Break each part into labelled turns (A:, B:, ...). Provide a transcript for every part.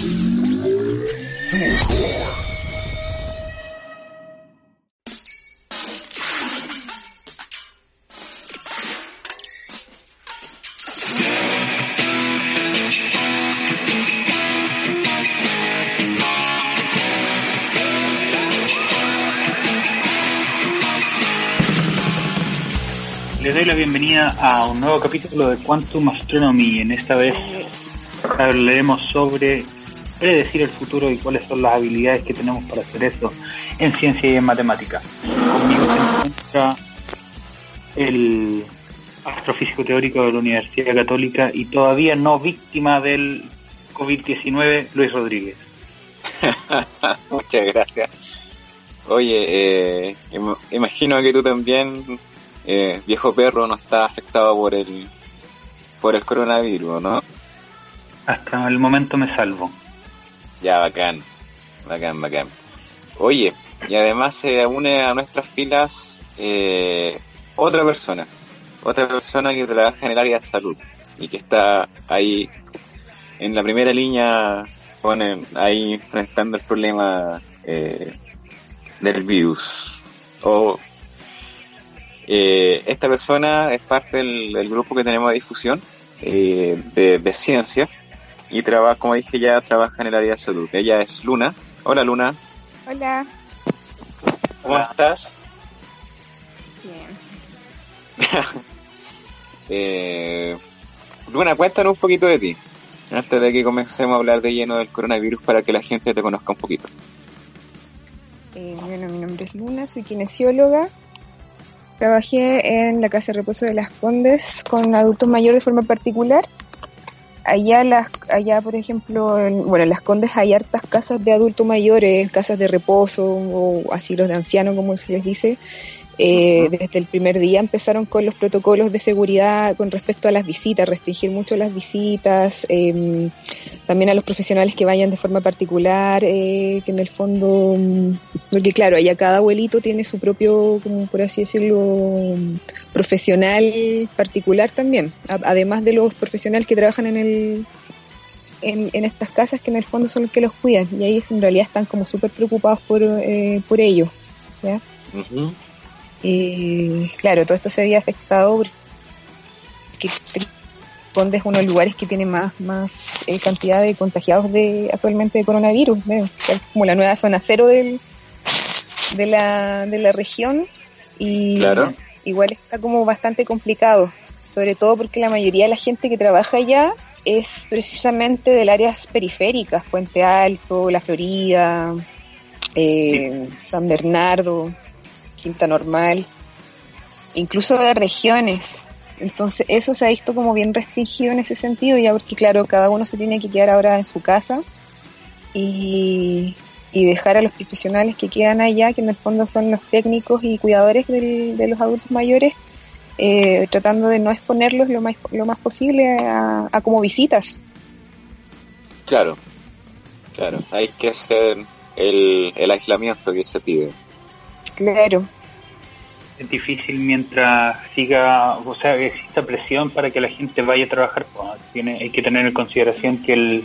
A: Les doy la bienvenida a un nuevo capítulo de Quantum Astronomy. En esta vez hablaremos sobre predecir el futuro y cuáles son las habilidades que tenemos para hacer eso en ciencia y en matemática. Conmigo se encuentra el astrofísico teórico de la Universidad Católica y todavía no víctima del COVID-19, Luis Rodríguez.
B: Muchas gracias. Oye, eh, im- imagino que tú también, eh, viejo perro, no estás afectado por el por el coronavirus, ¿no?
A: Hasta el momento me salvo.
B: Ya, bacán, bacán, bacán. Oye, y además se une a nuestras filas eh, otra persona, otra persona que trabaja en el área de salud y que está ahí en la primera línea, ponen ahí enfrentando el problema eh, del virus. O eh, esta persona es parte del, grupo que tenemos de difusión eh, de, de ciencia y trabaja, como dije ya, trabaja en el área de salud. Ella es Luna. Hola Luna,
C: Hola.
B: ¿cómo
C: Hola.
B: estás?
C: Bien.
B: Eh, Luna, cuéntanos un poquito de ti, antes de que comencemos a hablar de lleno del coronavirus para que la gente te conozca un poquito.
C: Eh, bueno, mi nombre es Luna, soy kinesióloga. Trabajé en la Casa de Reposo de las Condes con adultos mayores de forma particular. Allá, las, allá por ejemplo, en, bueno, en las Condes hay hartas casas de adultos mayores, casas de reposo o asilos de ancianos, como se les dice. Eh, desde el primer día empezaron con los protocolos de seguridad con respecto a las visitas, restringir mucho las visitas, eh, también a los profesionales que vayan de forma particular, eh, que en el fondo, mm, porque claro, allá cada abuelito tiene su propio, como por así decirlo, mm, profesional particular también, a- además de los profesionales que trabajan en el en, en estas casas que en el fondo son los que los cuidan y ahí en realidad están como súper preocupados por, eh, por ello. ¿ya?
B: Ujú.
C: Y claro, todo esto se había afectado porque Conde es uno de los lugares que tiene más, más eh, cantidad de contagiados de actualmente de coronavirus. ¿no? Como la nueva zona cero del, de, la, de la región y
B: Claro.
C: igual está como bastante complicado, sobre todo porque la mayoría de la gente que trabaja allá es precisamente del áreas periféricas, Puente Alto, La Florida, eh, San Bernardo, Quinta Normal, incluso de regiones. Entonces eso se ha visto como bien restringido en ese sentido, ya porque claro, cada uno se tiene que quedar ahora en su casa y, y dejar a los profesionales que quedan allá, que en el fondo son los técnicos y cuidadores de los adultos mayores, eh, tratando de no exponerlos lo más, lo más posible a, a como visitas.
B: Claro, claro, hay que hacer el, el aislamiento que se pide.
C: Claro,
A: Es difícil mientras siga, o sea, exista presión para que la gente vaya a trabajar. pues, tiene, hay que tener en consideración que el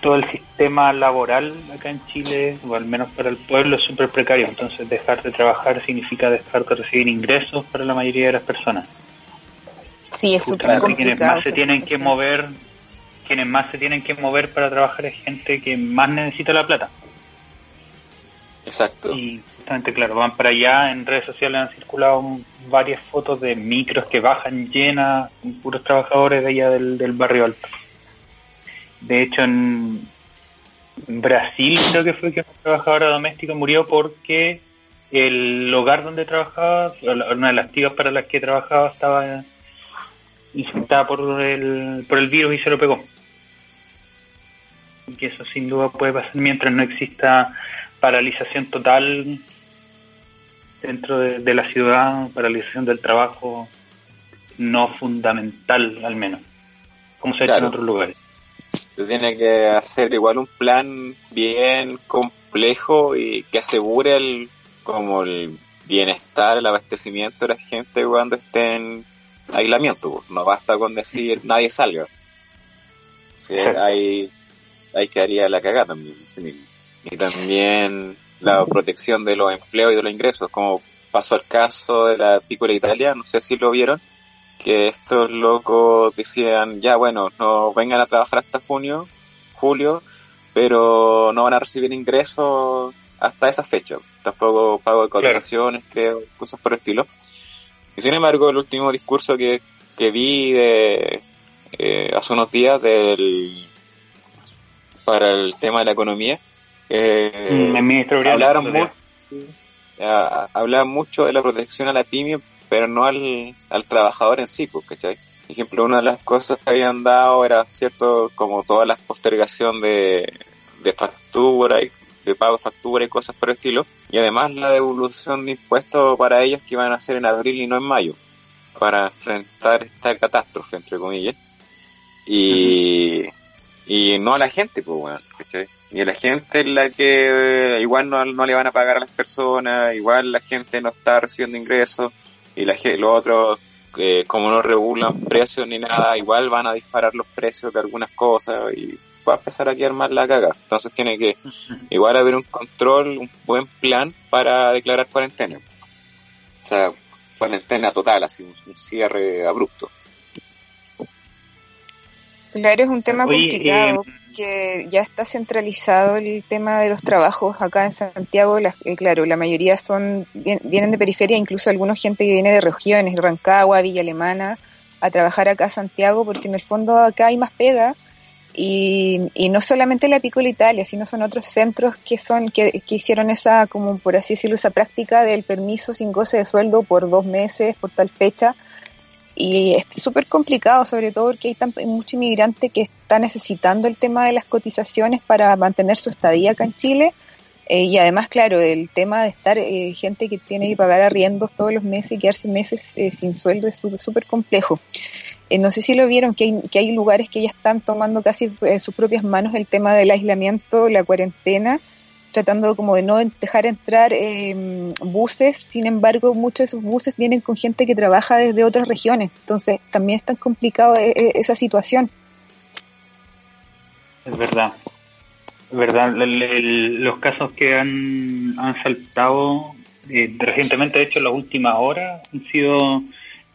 A: todo el sistema laboral acá en Chile, o al menos para el pueblo, es súper precario. Entonces, dejar de trabajar significa dejar de recibir ingresos para la mayoría de las personas.
C: sí, es súper
A: Justamente quienes
C: complicado.
A: más se tienen que mover, quienes más se tienen que mover para trabajar es gente que más necesita la plata.
B: Exacto.
A: Y justamente, claro, van para allá. En redes sociales han circulado varias fotos de micros que bajan llenas, puros trabajadores de allá del, del barrio alto. De hecho, en Brasil creo que fue que una trabajadora doméstica murió porque el hogar donde trabajaba, una de las tías para las que trabajaba estaba infectada por el, por el virus y se lo pegó. Y que eso sin duda puede pasar mientras no exista paralización total dentro de, de la ciudad, paralización del trabajo no fundamental al menos, como se ha hecho en otros lugares.
B: Se tiene que hacer igual un plan bien complejo y que asegure el como el bienestar, el abastecimiento de la gente cuando esté en aislamiento. pues. No basta con decir nadie salga. Si
A: Exacto.
B: hay ahí quedaría la cagada también. Y también la protección de los empleos y de los ingresos, como pasó el caso de la Pícola Italia, no sé si lo vieron, que estos locos decían, ya bueno, no vengan a trabajar hasta junio, julio, pero no van a recibir ingresos hasta esa fecha. Tampoco pago de cotizaciones, creo, cosas por el estilo. Y sin embargo, el último discurso que, que vi de, eh, hace unos días del para el tema de la economía, eh,
A: mm,
B: hablaron mucho, hablaban mucho de la protección a la pyme, pero no al, al trabajador en sí, pues, ¿cachai? Por ejemplo, una de las cosas que habían dado era, cierto, como toda la postergación de, de factura y de pago de factura y cosas por el estilo, y además la devolución de impuestos para ellos que iban a hacer en abril y no en mayo, para enfrentar esta catástrofe, entre comillas. Y, y no a la gente, pues, bueno, ¿cachai? Y a la gente es la que eh, igual no, no, le van a pagar a las personas, igual la gente no está recibiendo ingresos, y la, los otros, eh, como no regulan precios ni nada, igual van a disparar los precios de algunas cosas y va a empezar a quedar más la caga. Entonces tiene que igual haber un control, un buen plan para declarar cuarentena. O sea, cuarentena total, así, un cierre abrupto.
C: Claro, es un tema complicado, eh, que ya está centralizado el tema de los trabajos acá en Santiago. Eh, claro, la mayoría son vienen de periferia, incluso algunos gente que viene de regiones, Rancagua, Villa Alemana, a trabajar acá a Santiago, porque en el fondo acá hay más pega. Y, y no solamente la Piccola Italia, sino son otros centros que son que, que hicieron esa, como por así decirlo, esa práctica del permiso sin goce de sueldo por dos meses, por tal fecha, y es súper complicado, sobre todo porque hay, tan, mucho inmigrante que está necesitando el tema de las cotizaciones para mantener su estadía acá en Chile. Eh, y además, claro, el tema de estar eh, gente que tiene que pagar arriendos todos los meses y quedarse meses eh, sin sueldo es súper complejo. no sé si lo vieron, que hay, que hay lugares que ya están tomando casi en sus propias manos el tema del aislamiento, la cuarentena, tratando como de no dejar entrar eh, buses, sin embargo muchos de esos buses vienen con gente que trabaja desde otras regiones, entonces también es tan complicado eh, eh, esa situación.
A: Es verdad, es verdad, los casos que han, han saltado eh, recientemente, de hecho, en las últimas horas han sido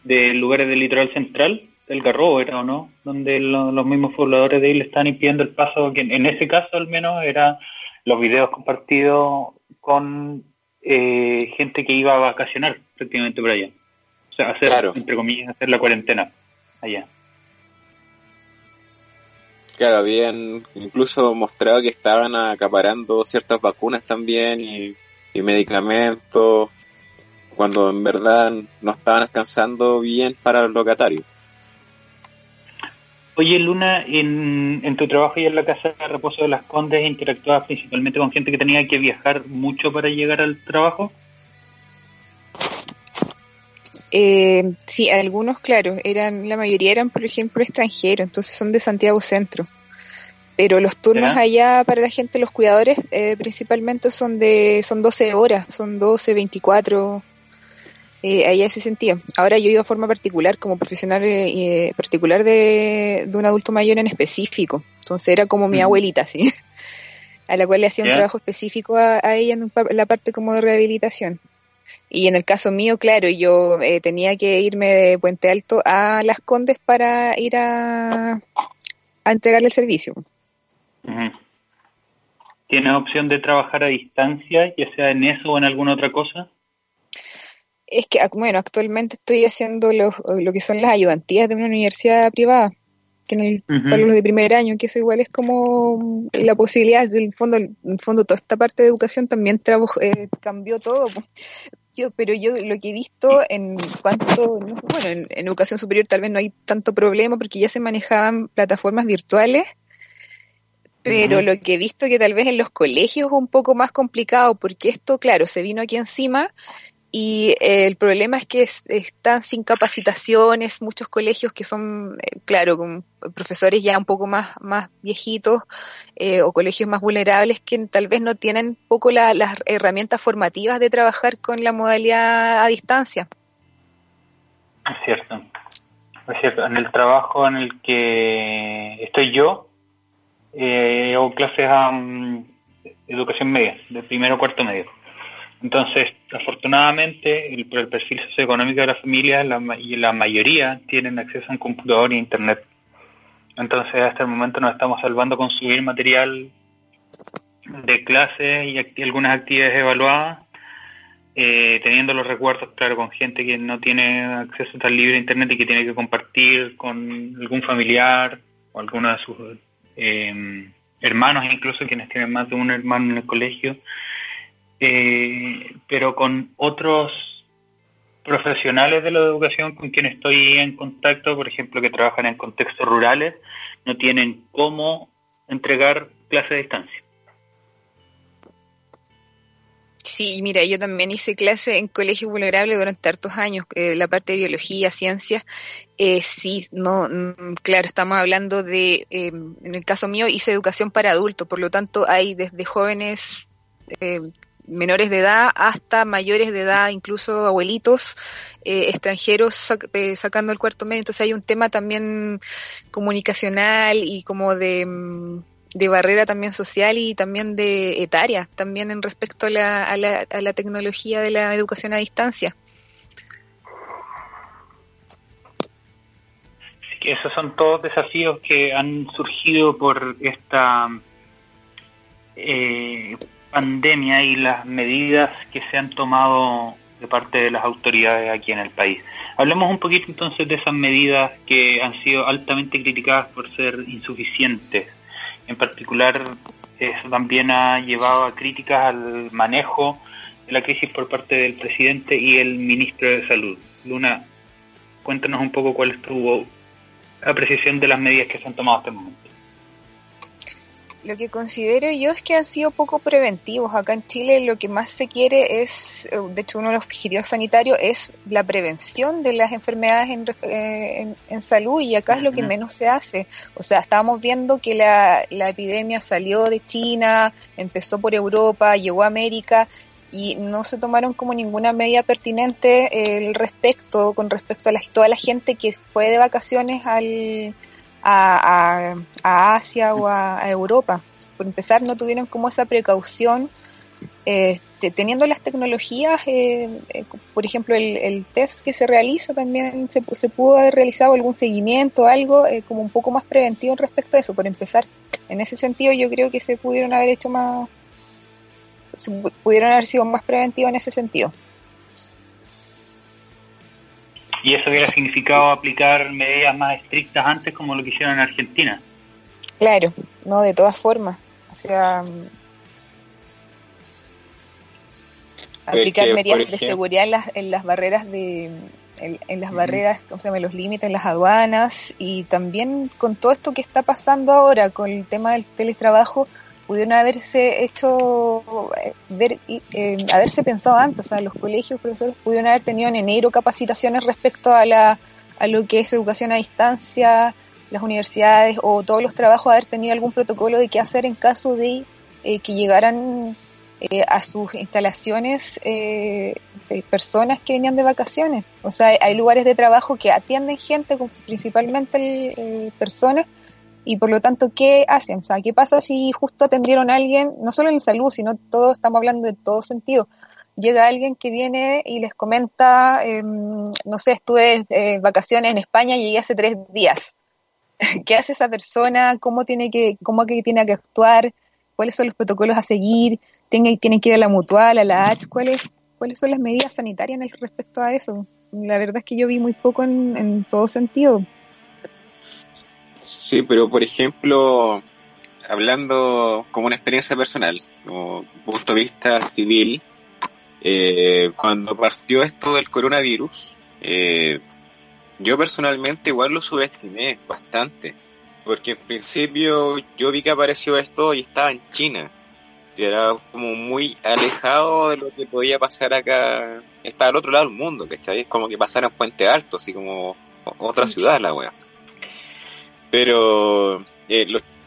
A: de lugares del litoral central, del Garrobo era o no, donde los mismos pobladores de ahí le están impidiendo el paso, que en ese caso al menos era los videos compartidos con eh, gente que iba a vacacionar prácticamente por allá. O sea, hacer, entre comillas, hacer la cuarentena allá.
B: Claro, habían incluso mostrado que estaban acaparando ciertas vacunas también y, y medicamentos cuando en verdad no estaban alcanzando bien para los locatarios.
A: Oye, Luna, en, tu trabajo y en la Casa de Reposo de las Condes, ¿interactuabas principalmente con gente que tenía que viajar mucho para llegar al trabajo?
C: Eh, sí, algunos, claro, eran la mayoría eran, por ejemplo, extranjeros, entonces son de Santiago Centro. Pero los turnos allá para la gente, los cuidadores, eh, principalmente son de son 12 horas, son 12, 24, eh, ahí ese sentido. Ahora yo iba a forma particular, como profesional eh, particular de, un adulto mayor en específico. Entonces era como mi abuelita, ¿sí? a la cual le hacía un trabajo específico a, ella en, la parte como de rehabilitación. Y en el caso mío, claro, yo eh, tenía que irme de Puente Alto a Las Condes para ir a, a entregarle el servicio.
A: ¿Tienes opción de trabajar a distancia, ya sea en eso o en alguna otra cosa?
C: Es que, bueno, actualmente estoy haciendo lo, lo que son las ayudantías de una universidad privada, que en el, para los de primer año, que eso igual es como la posibilidad, del fondo, en fondo toda esta parte de educación también eh, cambió todo. Yo, pero yo lo que he visto en cuanto, bueno, en, educación superior tal vez no hay tanto problema porque ya se manejaban plataformas virtuales, pero lo que he visto que tal vez en los colegios es un poco más complicado porque esto, claro, se vino aquí encima y eh, el problema es que están sin capacitaciones, muchos colegios que son, eh, claro, con profesores ya un poco más, más viejitos eh, o colegios más vulnerables que tal vez no tienen poco las herramientas formativas de trabajar con la modalidad a distancia.
A: Es cierto, es cierto. En el trabajo en el que estoy yo, hago clases a mm, educación media, de primero cuarto medio. Entonces, afortunadamente, el, por el perfil socioeconómico de la familia, la, y la mayoría tienen acceso a un computador e internet. Entonces, hasta el momento nos estamos salvando con subir material de clases y algunas actividades evaluadas, eh, teniendo los recuerdos, claro, con gente que no tiene acceso tan libre a internet y que tiene que compartir con algún familiar o alguno de sus eh, hermanos, incluso quienes tienen más de un hermano en el colegio eh, pero con otros profesionales de la educación con quienes estoy en contacto, por ejemplo, que trabajan en contextos rurales, no tienen cómo entregar clases a distancia.
C: Sí, mira, yo también hice clase en colegio vulnerable durante hartos años, eh, la parte de biología, ciencias. Eh, sí, no, mm, claro, estamos hablando de, eh, en el caso mío, hice educación para adultos, por lo tanto hay desde jóvenes eh, menores de edad hasta mayores de edad, incluso abuelitos eh, extranjeros eh, sacando el cuarto medio. Entonces hay un tema también comunicacional y como de, mm, de, barrera también social y también de etaria, también en respecto a la, a la, a la tecnología de la educación a distancia.
A: esos son todos desafíos que han surgido por esta eh, pandemia y las medidas que se han tomado de parte de las autoridades aquí en el país. Hablemos un poquito entonces de esas medidas que han sido altamente criticadas por ser insuficientes. En particular, eso también ha llevado a críticas al manejo de la crisis por parte del presidente y el ministro de Salud. Luna, cuéntanos un poco cuál es tu apreciación de las medidas que se han tomado hasta el momento
C: lo que considero yo es que han sido poco preventivos. Acá en Chile lo que más se quiere es, eh, de hecho uno de los objetivos sanitarios es la prevención de las enfermedades en, eh, en, salud y acá es lo que menos se hace. O sea, estábamos viendo que la, la epidemia salió de China, empezó por Europa, llegó a América y no se tomaron como ninguna medida pertinente el eh, respecto con respecto a la, toda la gente que fue de vacaciones al a, Asia o a, Europa. Por empezar, no tuvieron como esa precaución, este, teniendo las tecnologías, eh, eh, por ejemplo, el, test que se realiza también se, se pudo haber realizado algún seguimiento, algo eh, como un poco más preventivo respecto a eso. Por empezar, en ese sentido, yo creo que se pudieron haber hecho más, pudieron haber sido más preventivos en ese sentido.
A: Y eso hubiera significado aplicar medidas más estrictas antes como lo que hicieron en Argentina.
C: Claro, no, de todas formas. O sea, mm, aplicar medidas de seguridad en las, en las barreras de en, las barreras, ¿cómo se llama? los límites, en las aduanas y también con todo esto que está pasando ahora con el tema del teletrabajo, pudieron haberse hecho, eh, ver, eh, haberse pensado antes, o sea, los colegios, profesores pudieron haber tenido en enero capacitaciones respecto a, la, a lo que es educación a distancia, las universidades o todos los trabajos, haber tenido algún protocolo de qué hacer en caso de eh, que llegaran a sus instalaciones personas que venían de vacaciones. O sea, hay lugares de trabajo que atienden gente, principalmente personas, y por lo tanto, ¿qué hacen? O sea, ¿qué pasa si justo atendieron a alguien, no solo en salud, sino todo, estamos hablando de todo sentido? Llega alguien que viene y les comenta, em, no sé, estuve en vacaciones en España y llegué hace tres días. ¿Qué hace esa persona? ¿Cómo tiene que, cómo que tiene que actuar? ¿Cuáles son los protocolos a seguir? ¿Tiene, tiene que ir a la mutual, a la H? ¿Cuáles, ¿Cuáles son las medidas sanitarias respecto a eso? La verdad es que yo vi muy poco en, en todo sentido.
B: Sí, pero por ejemplo, hablando como una experiencia personal, como punto de vista civil, eh, cuando partió esto del coronavirus, eh, yo personalmente igual lo subestimé bastante, porque en principio yo vi que apareció esto y estaba en China, y era como muy alejado de lo que podía pasar acá, estaba al otro lado del mundo, ¿cachai? Es como que pasara en Puente Alto, así como otra ciudad la wea. Pero eh,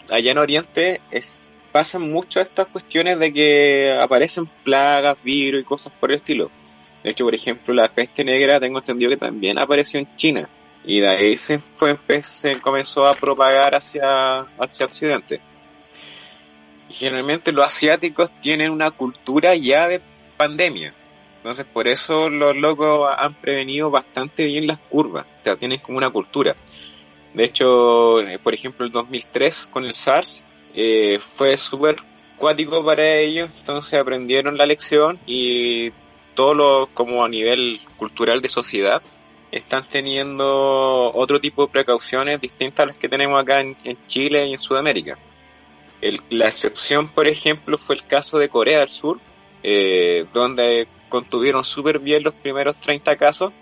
B: allá en Oriente pasan mucho estas cuestiones de que aparecen plagas, virus y cosas por el estilo. De hecho, por ejemplo, la peste negra tengo entendido que también apareció en China. Y de ahí se, fue, se comenzó a propagar hacia, hacia Occidente. generalmente los asiáticos tienen una cultura ya de pandemia. Entonces, por eso los locos han prevenido bastante bien las curvas. O sea, tienen como una cultura. De hecho, eh, por ejemplo, el 2003 con el SARS eh, fue súper cuático para ellos. Entonces aprendieron la lección y todo lo como a nivel cultural de sociedad están teniendo otro tipo de precauciones distintas a las que tenemos acá en, Chile y en Sudamérica. la excepción, por ejemplo, fue el caso de Corea del Sur, eh, donde contuvieron súper bien los primeros 30 casos,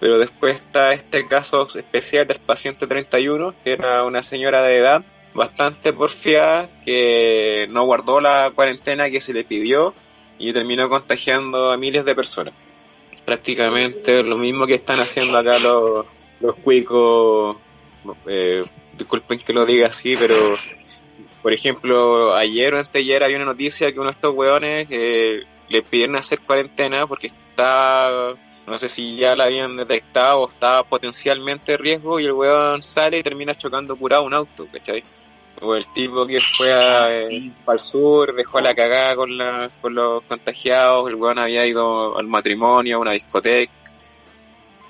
B: pero después está este caso especial del paciente 31, que era una señora de edad bastante porfiada que no guardó la cuarentena que se le pidió y terminó contagiando a miles de personas. Prácticamente lo mismo que están haciendo acá los, los cuicos, eh, disculpen que lo diga así, pero por ejemplo, ayer o anteayer hay una noticia que uno de estos hueones eh, le pidieron hacer cuarentena porque está, no sé si ya la habían detectado o estaba potencialmente en riesgo y el hueón sale y termina chocando curado un auto, ¿cachai? O el tipo que fue a, eh, al sur, dejó la cagada con, la, con los contagiados, el weón había ido al matrimonio, a una discoteca.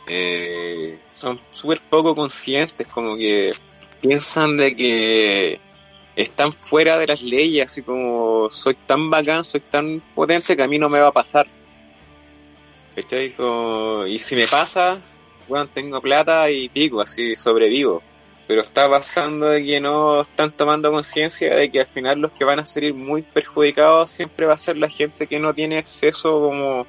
B: Eh, son súper poco conscientes, como que piensan de que están fuera de las leyes, así como soy tan bacán, soy tan potente que a mí no me va a pasar. Y si me pasa, bueno, tengo plata y pico, así sobrevivo. Pero está pasando de que no están tomando conciencia de que al final los que van a salir muy perjudicados siempre va a ser la gente que no tiene acceso como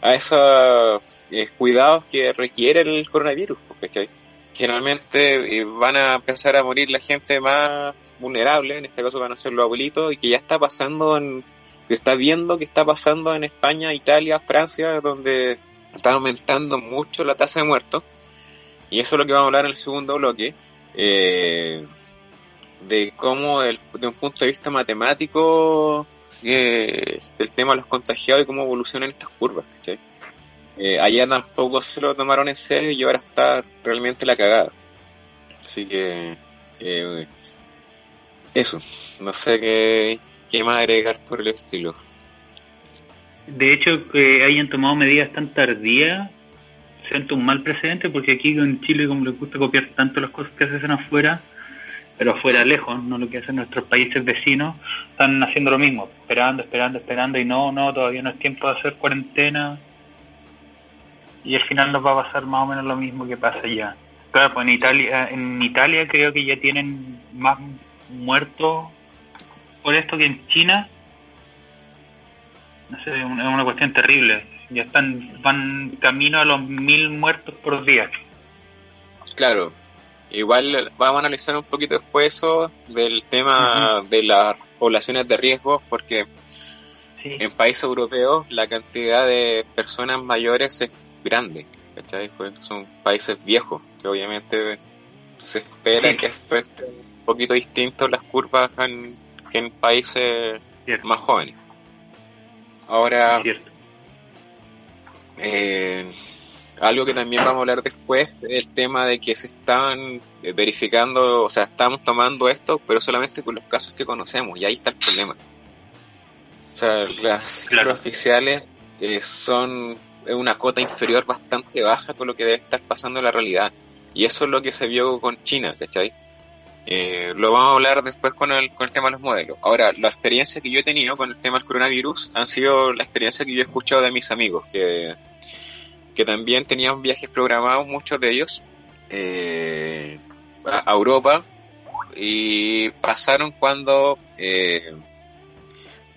B: a esos eh, cuidados que requiere el coronavirus, porque generalmente eh, van a empezar a morir la gente más vulnerable, en este caso van a ser los abuelitos, y que ya está pasando en, que está viendo que está pasando en España, Italia, Francia, donde está aumentando mucho la tasa de muertos. Y eso es lo que vamos a hablar en el segundo bloque eh, de cómo el, de un punto de vista matemático eh, el tema de los contagiados y cómo evolucionan estas curvas, eh, allá tampoco se lo tomaron en serio y ahora está realmente la cagada. Así que eh, eso, no sé qué, qué más agregar por el estilo.
A: De hecho, que hayan tomado medidas tan tardías siento un mal precedente porque aquí en Chile, como les gusta copiar tanto las cosas que hacen afuera, pero afuera lejos, no lo que hacen nuestros países vecinos, están haciendo lo mismo, esperando, esperando, esperando y no, no, todavía no es tiempo de hacer cuarentena y al final nos va a pasar más o menos lo mismo que pasa allá. Claro, pues en Italia, en Italia creo que ya tienen más muertos por esto que en China. No sé, es una cuestión terrible ya están van camino a los mil muertos por día.
B: Claro, igual vamos a analizar un poquito después eso del tema de las poblaciones de riesgo, porque en países europeos la cantidad de personas mayores es grande, pues son países viejos, que obviamente se espera que afecten un poquito distinto las curvas en, que en países más jóvenes. Ahora, eh, algo que también vamos a hablar después es el tema de que se están eh, verificando, o sea, estamos tomando esto, pero solamente con los casos que conocemos, y ahí está el problema. O sea, las cifras oficiales eh, son una cota inferior bastante baja con lo que debe estar pasando en la realidad. Y eso es lo que se vio con China, ¿cachai? Eh, lo vamos a hablar después con el, con el tema de los modelos. Ahora, la experiencia que yo he tenido con el tema del coronavirus han sido la experiencia que yo he escuchado de mis amigos, que, que también tenían viajes programados, muchos de ellos, eh, a Europa, y pasaron cuando eh,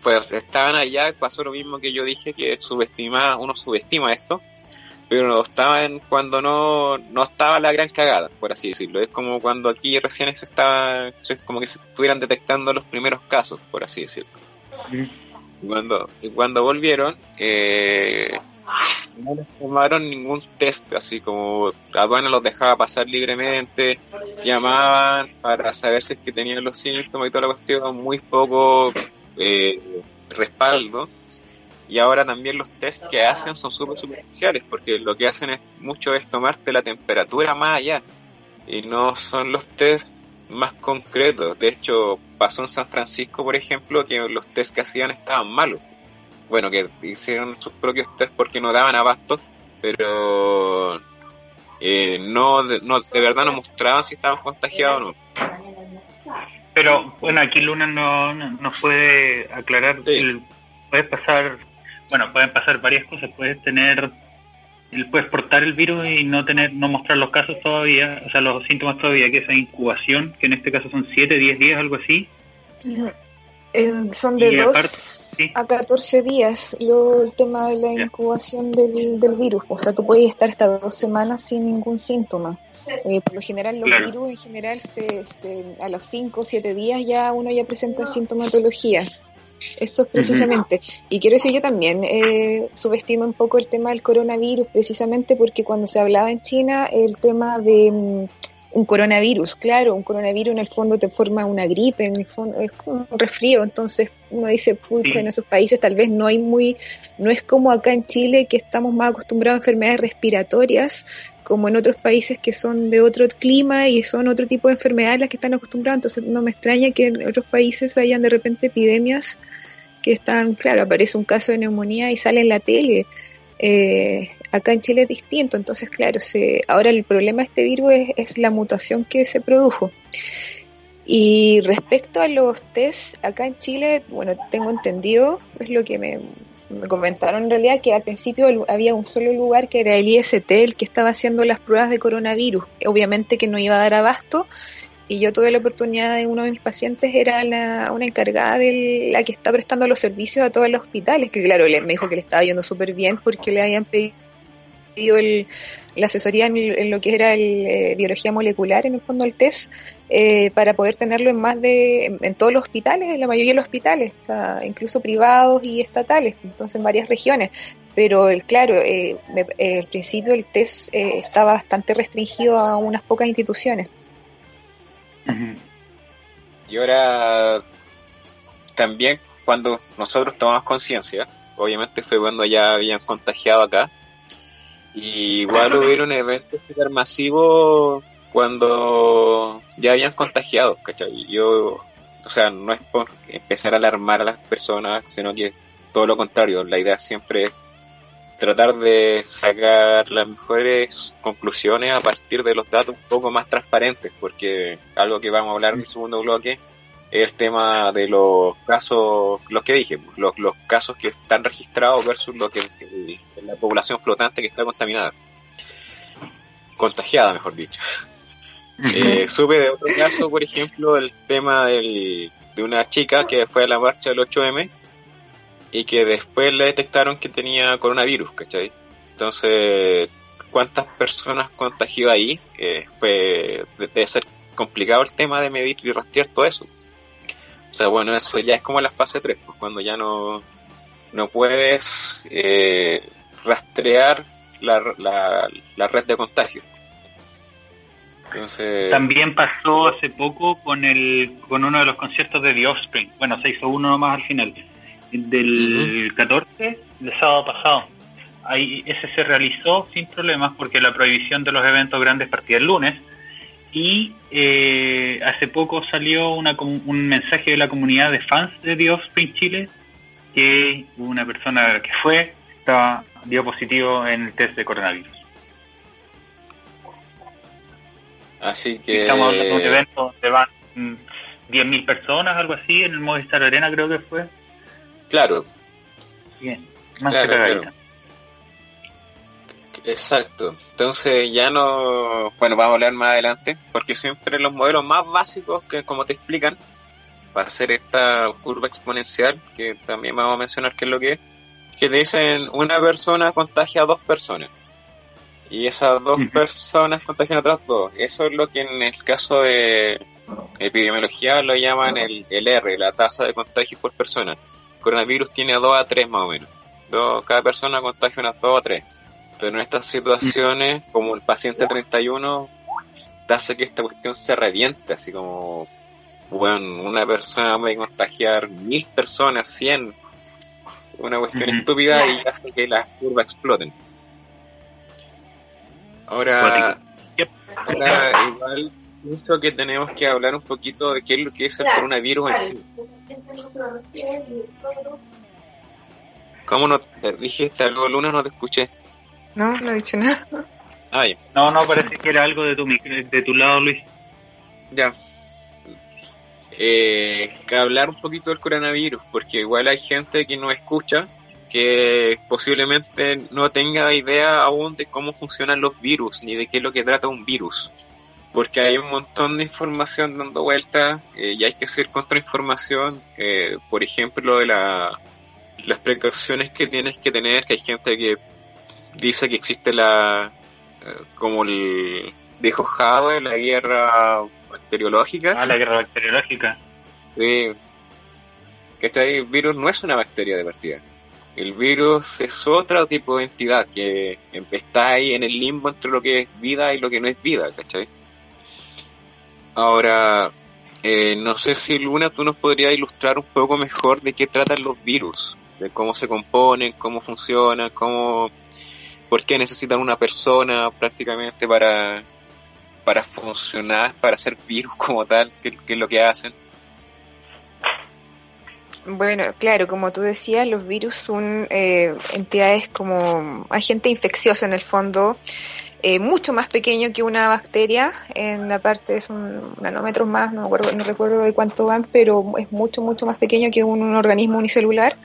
B: pues estaban allá, pasó lo mismo que yo dije, que subestima, uno subestima esto, pero estaban cuando no, no estaba la gran cagada, por así decirlo. Es como cuando aquí recién se estaba, es como que se estuvieran detectando los primeros casos, por así decirlo. Y cuando, y cuando volvieron, eh, no les tomaron ningún test, así como aduana los dejaba pasar libremente, llamaban para saber si es que tenían los síntomas y toda la cuestión, muy poco eh, respaldo y ahora también los test que hacen son súper superficiales porque lo que hacen es mucho es tomarte la temperatura más allá y no son los test más concretos. De hecho, pasó en San Francisco, por ejemplo, que los test que hacían estaban malos. Bueno, que hicieron sus propios test porque no daban abasto, pero eh, no, de, no, de verdad no mostraban si estaban contagiados o no.
A: Pero bueno, aquí Luna no, no, puede aclarar. Sí. puedes pasar, bueno, pueden pasar varias cosas. Puedes tener, puedes portar el virus y no tener, no mostrar los casos todavía, o sea, los síntomas todavía, que esa incubación, que en este caso son 7, 10 días, algo así.
C: son de 2 a 14 días lo, el tema de la incubación del, del, virus. O sea, tú puedes estar hasta dos semanas sin ningún síntoma. Eh, por lo general, los virus en general se, a los 5 o 7 días ya uno ya presenta sintomatología. Eso es precisamente. Y quiero decir, yo también eh, subestimo un poco el tema del coronavirus, precisamente porque cuando se hablaba en China, el tema de mm, un coronavirus, claro, un coronavirus en el fondo te forma una gripe, en el fondo es como un resfrío, entonces uno dice, pucha, en esos países tal vez no hay muy, no es como acá en Chile que estamos más acostumbrados a enfermedades respiratorias, como en otros países que son de otro clima y son otro tipo de enfermedades las que están acostumbrados, entonces no me extraña que en otros países hayan de repente epidemias que están, claro, aparece un caso de neumonía y sale en la tele, eh, acá en Chile es distinto, entonces claro, se, ahora el problema de este virus es, la mutación que se produjo. Y respecto a los test, acá en Chile, bueno, tengo entendido, es lo que me, me comentaron en realidad, que al principio había un solo lugar que era el IST, el que estaba haciendo las pruebas de coronavirus. Obviamente que no iba a dar abasto y yo tuve la oportunidad de uno de mis pacientes era la, una encargada de la que está prestando los servicios a todos los hospitales, que claro, me dijo que le estaba yendo súper bien porque le habían pedido el, la asesoría en, lo que era el, eh, biología molecular, en el fondo el test, eh, para poder tenerlo en más de, en, todos los hospitales, en la mayoría de los hospitales, incluso privados y estatales, entonces en varias regiones. Pero el, claro, eh, al principio el test estaba bastante restringido a unas pocas instituciones.
B: Y ahora también cuando nosotros tomamos conciencia, obviamente fue cuando ya habían contagiado acá, y igual hubieron eventos masivos cuando ya habían contagiado, ¿cachai? Yo, o sea, no es por empezar a alarmar a las personas, sino que todo lo contrario, la idea siempre es tratar de sacar las mejores conclusiones a partir de los datos un poco más transparentes, porque algo que vamos a hablar en el segundo bloque el tema de los casos, los que dije, los, los casos que están registrados versus lo que la población flotante que está contaminada, contagiada, mejor dicho. Eh, supe de otro caso, por ejemplo, el tema del, de una chica que fue a la marcha del 8M y que después le detectaron que tenía coronavirus, ¿cachai? Entonces, ¿cuántas personas contagió ahí? Eh, fue, debe ser complicado el tema de medir y rastrear todo eso. O sea, bueno, eso ya es como la fase 3, pues cuando ya no, no puedes eh, rastrear la, la, red de contagio.
A: Entonces... También pasó hace poco con el con uno de los conciertos de The Offspring. Bueno, se hizo uno más al final del 14 del sábado pasado. Ahí, ese se realizó sin problemas porque la prohibición de los eventos grandes partía el lunes y eh, hace poco salió una, un mensaje de la comunidad de fans de Dios Spring Chile que una persona que fue estaba dio positivo en el test de coronavirus.
B: Así que
A: estamos hablando de un evento donde van 10.000 personas, algo así, en el Movistar Arena creo que fue.
B: Claro.
A: Bien, más claro,
B: Exacto. Entonces ya no, bueno, vamos a hablar más adelante, porque siempre los modelos más básicos que como te explican, para hacer esta curva exponencial, que también vamos a mencionar qué es lo que es, que te dicen una persona contagia a dos personas. Y esas dos personas contagian a otras dos. Eso es lo que en el caso de epidemiología lo llaman el, el R, la tasa de contagios por persona coronavirus tiene 2 a 3 más o menos. Dos, cada persona contagia unas 2 a 3. Pero en estas situaciones, como el paciente 31, hace que esta cuestión se reviente, así como, bueno, una persona puede contagiar mil personas, 100, una cuestión estúpida y hace que las curvas exploten. Ahora, ahora igual pienso que tenemos que hablar un poquito de qué es lo que es el coronavirus en sí. ¿Cómo no dijiste algo, Luna? No te escuché.
C: No, no he dicho nada.
B: Ya.
A: No, no, parece que era algo de tu, de tu lado, Luis.
B: Ya. Eh, que hablar un poquito del coronavirus, porque igual hay gente que no escucha, que posiblemente no tenga idea aún de cómo funcionan los virus, ni de qué es lo que trata un virus. Porque hay un montón de información dando vueltas eh, y hay que hacer contrainformación, eh, por ejemplo, de la, las precauciones que tienes que tener, que hay gente que dice que existe la, eh, como el, dijo Jade, la guerra bacteriológica.
A: Ah, la guerra bacteriológica.
B: Sí. Que este virus no es una bacteria de partida. El virus es otro tipo de entidad que está ahí en el limbo entre lo que es vida y lo que no es vida, ¿cachai? Ahora, eh, no sé si Luna tú nos podrías ilustrar un poco mejor de qué tratan los virus, de cómo se componen, cómo funcionan, cómo, por qué necesitan una persona prácticamente para, para funcionar, para ser virus como tal, qué, qué es lo que hacen.
C: Bueno, claro, como tú decías, los virus son eh, entidades como agente infeccioso en el fondo, eh, mucho más pequeño que una bacteria. En la parte son nanómetros más, no, acuerdo, no recuerdo de cuánto van, pero es mucho, mucho más pequeño que un, un organismo unicelular.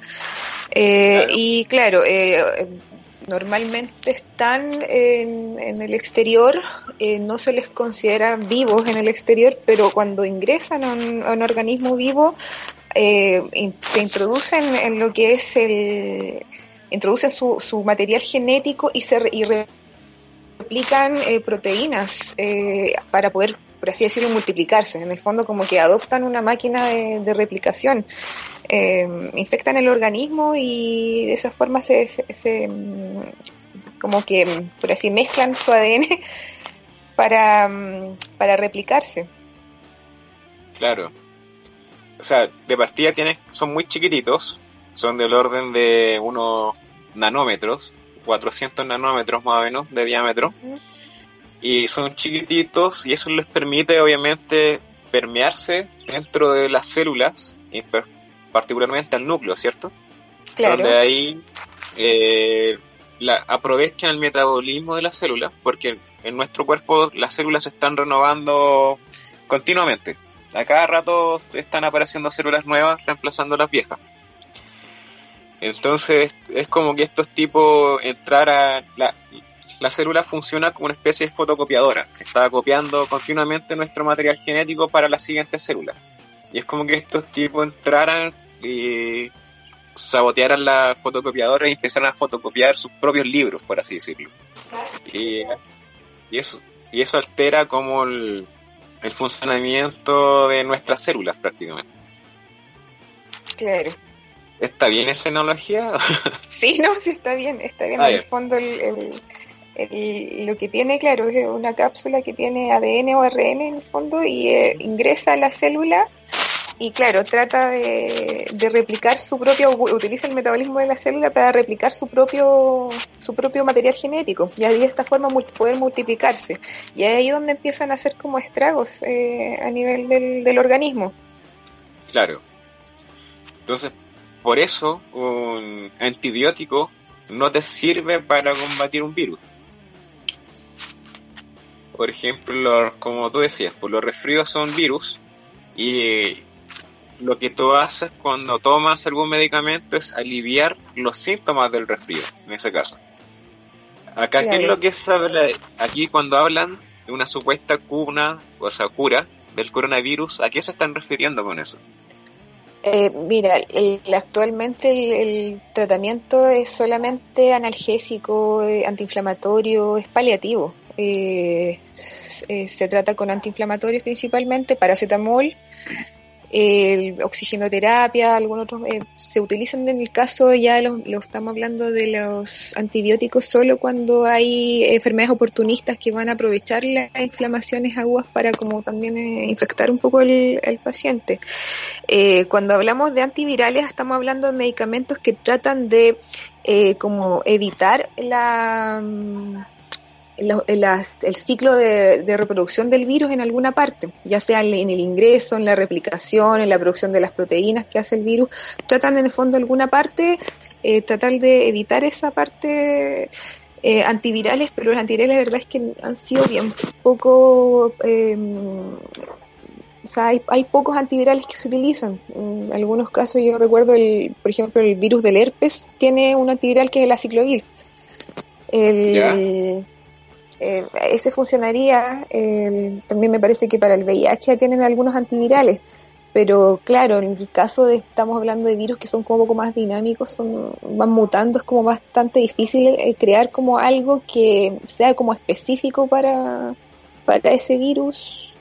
C: Eh,
B: Claro.
C: Y claro, eh, normalmente están en, el exterior, eh, no se les considera vivos en el exterior, pero cuando ingresan a un, organismo vivo, eh, se introducen en lo que es el introducen su, su material genético y se replican eh, proteínas eh, para poder por así decirlo multiplicarse. En el fondo como que adoptan una máquina de replicación eh, infectan el organismo y de esa forma se, se- se, mm, como que por así mezclan su ADN para, mm, para replicarse
B: Claro. O sea, de partida tienes, son muy chiquititos, son del orden de unos nanómetros, 400 nanómetros más o menos de diámetro, y son chiquititos y eso les permite obviamente permearse dentro de las células, particularmente al núcleo, ¿cierto?
C: claro
B: Donde ahí eh, la, aprovechan el metabolismo de las células, porque en nuestro cuerpo las células se están renovando continuamente. A cada rato están apareciendo células nuevas reemplazando las viejas. Entonces es como que estos tipos entrar a la, la célula funciona como una especie de fotocopiadora, que está copiando continuamente nuestro material genético para las siguientes células. Y es como que estos tipos entraran y sabotearan la fotocopiadora y empezaran a fotocopiar sus propios libros, por así decirlo. Y, y eso, y eso altera como el, el funcionamiento de nuestras células prácticamente.
C: claro
B: ¿Está bien esa analogía?
C: Sí, no, sí está bien, está bien.
B: Ah,
C: en el fondo, el, el- el- lo que tiene, claro, es una cápsula que tiene ADN o ARN en el fondo y eh, ingresa a la célula y, claro, trata de, replicar su propio, utiliza el metabolismo de la célula para replicar su propio, su propio material genético y así de esta forma poder multiplicarse. Y es ahí donde empiezan a hacer como estragos eh, a nivel del, del organismo.
B: Claro. Entonces, por eso un antibiótico no te sirve para combatir un virus. Por ejemplo, como tú decías, pues los resfríos son virus y lo que tú haces cuando tomas algún medicamento es aliviar los síntomas del resfrío, en ese caso. Acá, ¿qué es lo que se habla? Aquí cuando hablan de una supuesta cuna, o sea, cura del coronavirus, ¿a qué se están refiriendo con eso?
C: Eh, mira, el- actualmente el, el tratamiento es solamente analgésico, eh, antiinflamatorio, es paliativo. Eh, eh, se trata con antiinflamatorios principalmente, paracetamol, el oxigenoterapia, algunos otros eh, se utilizan en el caso ya lo, estamos hablando de los antibióticos solo cuando hay enfermedades oportunistas que van a aprovechar las inflamaciones agudas para como también eh, infectar un poco el, el paciente. Eh, cuando hablamos de antivirales estamos hablando de medicamentos que tratan de eh, como evitar la mm, el ciclo de, reproducción del virus en alguna parte, ya sea en el ingreso, en la replicación, en la producción de las proteínas que hace el virus, tratan en el fondo alguna parte, eh, tratar de evitar esa parte eh, antivirales, pero los antivirales la verdad es que han sido bien poco... Em, o sea, hay, hay, pocos antivirales que se utilizan. En algunos casos yo recuerdo, el, por ejemplo, el virus del herpes tiene un antiviral que es el aciclovir. El, eh, ese funcionaría, también me parece que para el VIH tienen algunos antivirales, pero claro, en el caso de, estamos hablando de virus que son como un poco más dinámicos, son, van mutando, es como bastante difícil eh, crear como algo que sea como específico para, para ese virus.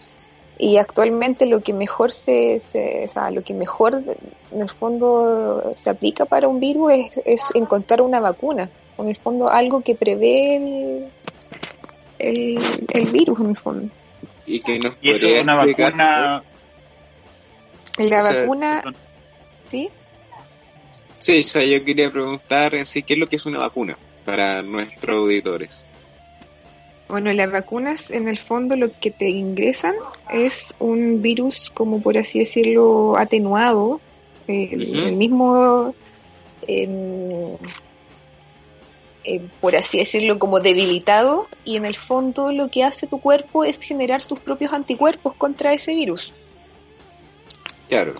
C: Y actualmente lo que mejor se, o sea, lo que mejor en el fondo se aplica para un virus es, es encontrar una vacuna, en el fondo algo que prevé el, el, el virus en el fondo.
B: Y que nos
A: y es una vacuna.
C: La vacuna. ¿Sí?
B: Sí, o sea, yo quería preguntar en sí qué es lo que es una vacuna para nuestros auditores.
C: Bueno, las vacunas en el fondo lo que te ingresan es un virus, como por así decirlo, atenuado, el, mismo eh, eh, por así decirlo, como debilitado y en el fondo lo que hace tu cuerpo es generar sus propios anticuerpos contra ese virus.
B: Claro.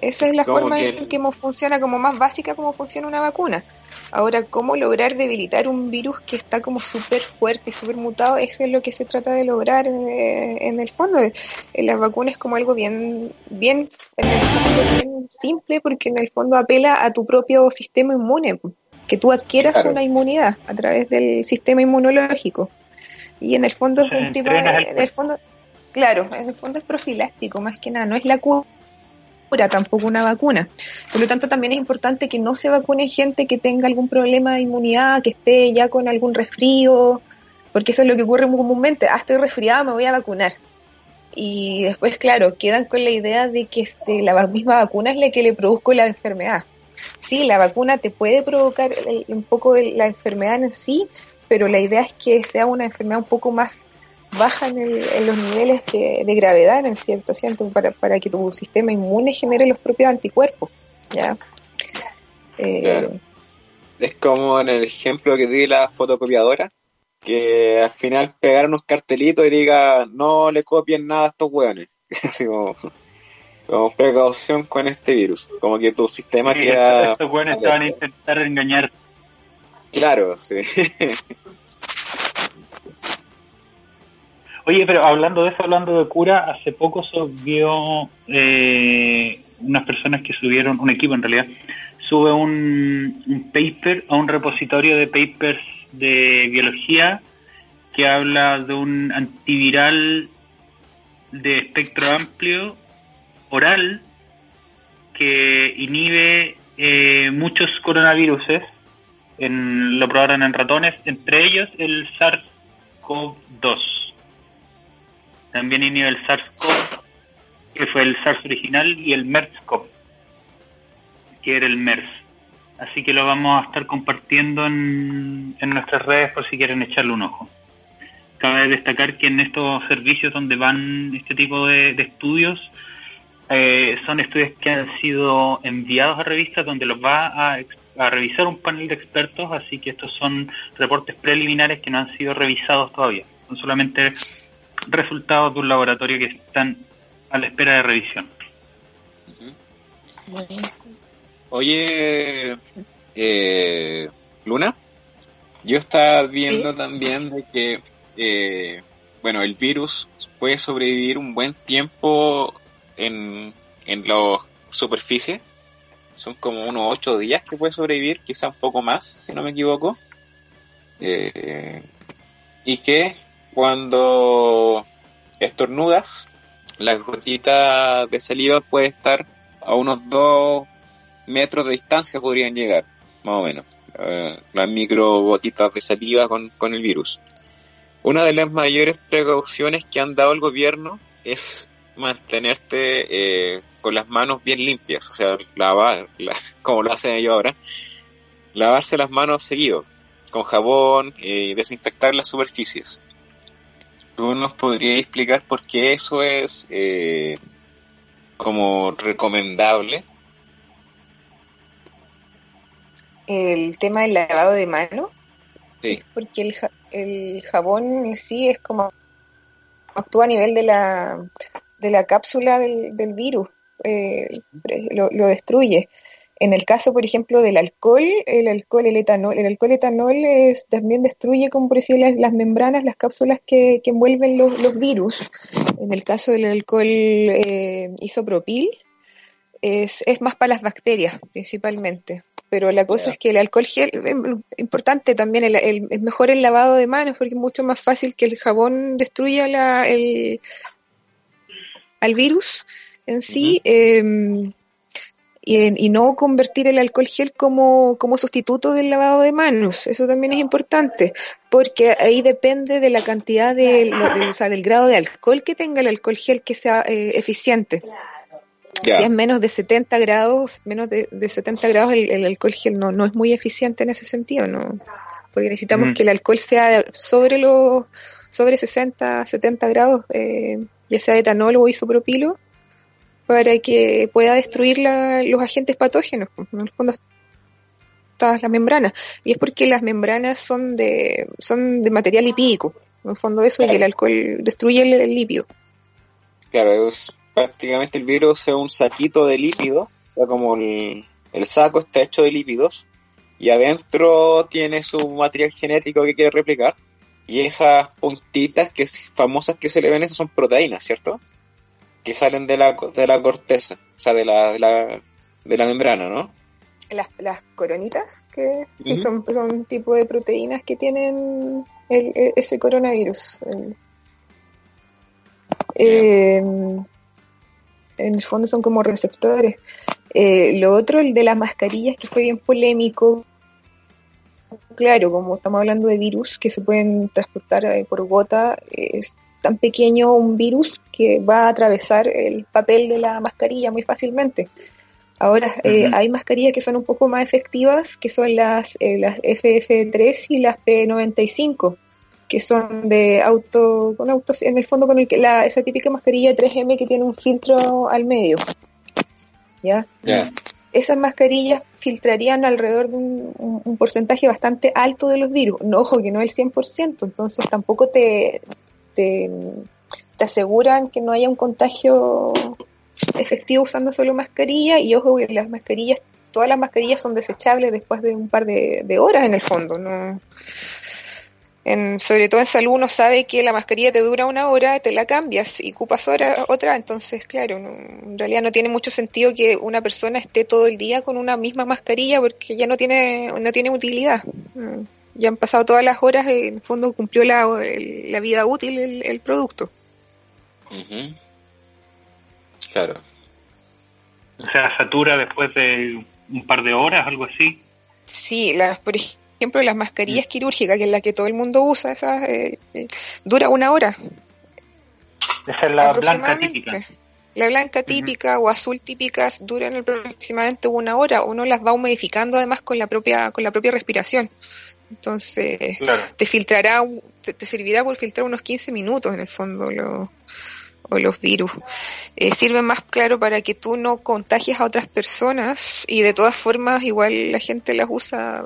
C: Esa es la forma en que funciona como más básica como funciona una vacuna. Ahora, ¿cómo lograr debilitar un virus que está como súper fuerte y súper mutado? Eso es lo que se trata de lograr eh, en, el fondo. En eh, la vacuna es como algo bien, bien, bien simple porque en el fondo apela a tu propio sistema inmune que tú adquieras una inmunidad a través del sistema inmunológico. Y en el fondo es un tipo en el fondo, claro, en el fondo es profiláctico más que nada, no es la cura tampoco una vacuna. Por lo tanto, también es importante que no se vacune gente que tenga algún problema de inmunidad, que esté ya con algún resfrío, porque eso es lo que ocurre muy comúnmente. Ah, estoy resfriada, me voy a vacunar. Y después, claro, quedan con la idea de que este, la misma vacuna es la que le produzco la enfermedad sí, la vacuna te puede provocar un poco la enfermedad en sí, pero la idea es que sea una enfermedad un poco más baja en, los niveles de gravedad, en el cierto para, para que tu sistema inmune genere los propios anticuerpos. ¿ya?
B: Eh, es como en el ejemplo que di la fotocopiadora, que al final pegar unos cartelitos y diga no le copien nada a estos hueones. Así como como precaución con este virus. Como que tu sistema queda.
A: Estos buenos te van a intentar engañar.
B: Claro, sí.
A: Oye, pero hablando de eso, hablando de cura, hace poco se vio eh, unas personas que subieron, un equipo en realidad, sube un, un paper a un repositorio de papers de biología que habla de un antiviral de espectro amplio oral que inhibe eh, muchos coronaviruses, en, lo probaron en ratones, entre ellos el SARS-CoV-2. También inhibe el SARS-CoV, que fue el SARS original, y el MERS-CoV, que era el MERS. Así que lo vamos a estar compartiendo en, en nuestras redes por si quieren echarle un ojo. Cabe destacar que en estos servicios donde van este tipo de estudios, eh, son estudios que han sido enviados a revistas donde los va a, revisar un panel de expertos, así que estos son reportes preliminares que no han sido revisados todavía. Son solamente resultados de un laboratorio que están a la espera de revisión.
B: Oye, eh, Luna, yo estaba viendo también de que, eh, bueno, el virus puede sobrevivir un buen tiempo en, en la superficie. Son como unos ocho días que puede sobrevivir, quizá un poco más, si no me equivoco. Eh, y que cuando estornudas, la gotita de saliva puede estar a unos dos metros de distancia, podrían llegar, más o menos. Eh, las micro gotitas de saliva con, con el virus. Una de las mayores precauciones que han dado el gobierno es mantenerte eh, con las manos bien limpias, o sea, lavar, como lo hacen ellos ahora, lavarse las manos seguido. con jabón y desinfectar las superficies. ¿Tú nos podrías explicar por qué eso es eh, como recomendable?
C: El tema del lavado de mano.
B: Sí.
C: Porque el, el jabón en sí es como actúa a nivel de la, de la cápsula del, del virus, eh, lo, lo, destruye. En el caso, por ejemplo, del alcohol, el alcohol, el etanol, el alcohol etanol es, también destruye, como por decir, las, las membranas, las cápsulas que, que envuelven los, los, virus. En el caso del alcohol eh, isopropil, es, es más para las bacterias, principalmente pero la cosa yeah. es que el alcohol gel es importante también, el, el, es mejor el lavado de manos porque es mucho más fácil que el jabón destruya la, el, al virus en sí uh -huh. eh, y, y, no convertir el alcohol gel como, como sustituto del lavado de manos. Eso también es importante porque ahí depende de la cantidad de, de, o sea, del grado de alcohol que tenga el alcohol gel que sea eh, eficiente. Yeah. Si es menos de 70 grados, menos de, de 70 grados, el, el, alcohol gel no, no es muy eficiente en ese sentido, ¿no? Porque necesitamos mm. que el alcohol sea sobre los sobre 60, 70 grados, eh, ya sea etanol o isopropilo, para que pueda destruir la, los agentes patógenos. En el fondo está la membrana. Y es porque las membranas son de, son de material lipídico. En el fondo eso, claro. y el alcohol destruye el, el lípido.
B: Claro, es prácticamente el virus es un saquito de lípidos, como el, el, saco está hecho de lípidos, y adentro tiene su material genético que quiere replicar, y esas puntitas que famosas que se le ven, esas son proteínas, ¿cierto? Que salen de la, de la corteza, o sea, de la, de la, de la membrana, ¿no?
C: Las, las coronitas, que uh -huh. sí son, son tipo de proteínas que tienen el, ese coronavirus. El, eh, en el fondo son como receptores. Eh, lo otro, el de las mascarillas, que fue bien polémico. Claro, como estamos hablando de virus que se pueden transportar eh, por gota, es tan pequeño un virus que va a atravesar el papel de la mascarilla muy fácilmente. Ahora, uh -huh. eh, hay mascarillas que son un poco más efectivas, que son las, eh, las FF3 y las P95 que son de auto, con auto, en el fondo con el que la, esa típica mascarilla 3M que tiene un filtro al medio. ¿Ya?
B: Yeah.
C: Esas mascarillas filtrarían alrededor de un, porcentaje bastante alto de los virus. No, ojo, que no el 100%, entonces tampoco te, te, te aseguran que no haya un contagio efectivo usando solo mascarilla y ojo que las mascarillas, todas las mascarillas son desechables después de un par de, de horas en el fondo, no en, sobre todo en salud uno sabe que la mascarilla te dura una hora, te la cambias y ocupas hora, otra, entonces claro, no, en realidad no tiene mucho sentido que una persona esté todo el día con una misma mascarilla porque ya no tiene, no tiene utilidad. Mm, ya han pasado todas las horas, en el fondo cumplió la, la vida útil el, el producto.
B: Uh -huh. Claro.
A: O sea, satura después de un par de horas, algo así.
C: Sí, las, por ejemplo, ejemplo, las mascarillas quirúrgicas, que es la que todo el mundo usa, esa eh, eh, dura una hora.
A: Esa es la blanca típica.
C: La blanca típica uh -huh. o azul típicas duran aproximadamente una hora. Uno las va humidificando además con la propia con la propia respiración. Entonces, claro. te filtrará, te, te, servirá por filtrar unos 15 minutos en el fondo lo, o los virus. Eh, sirven más claro para que tú no contagies a otras personas y de todas formas igual la gente las usa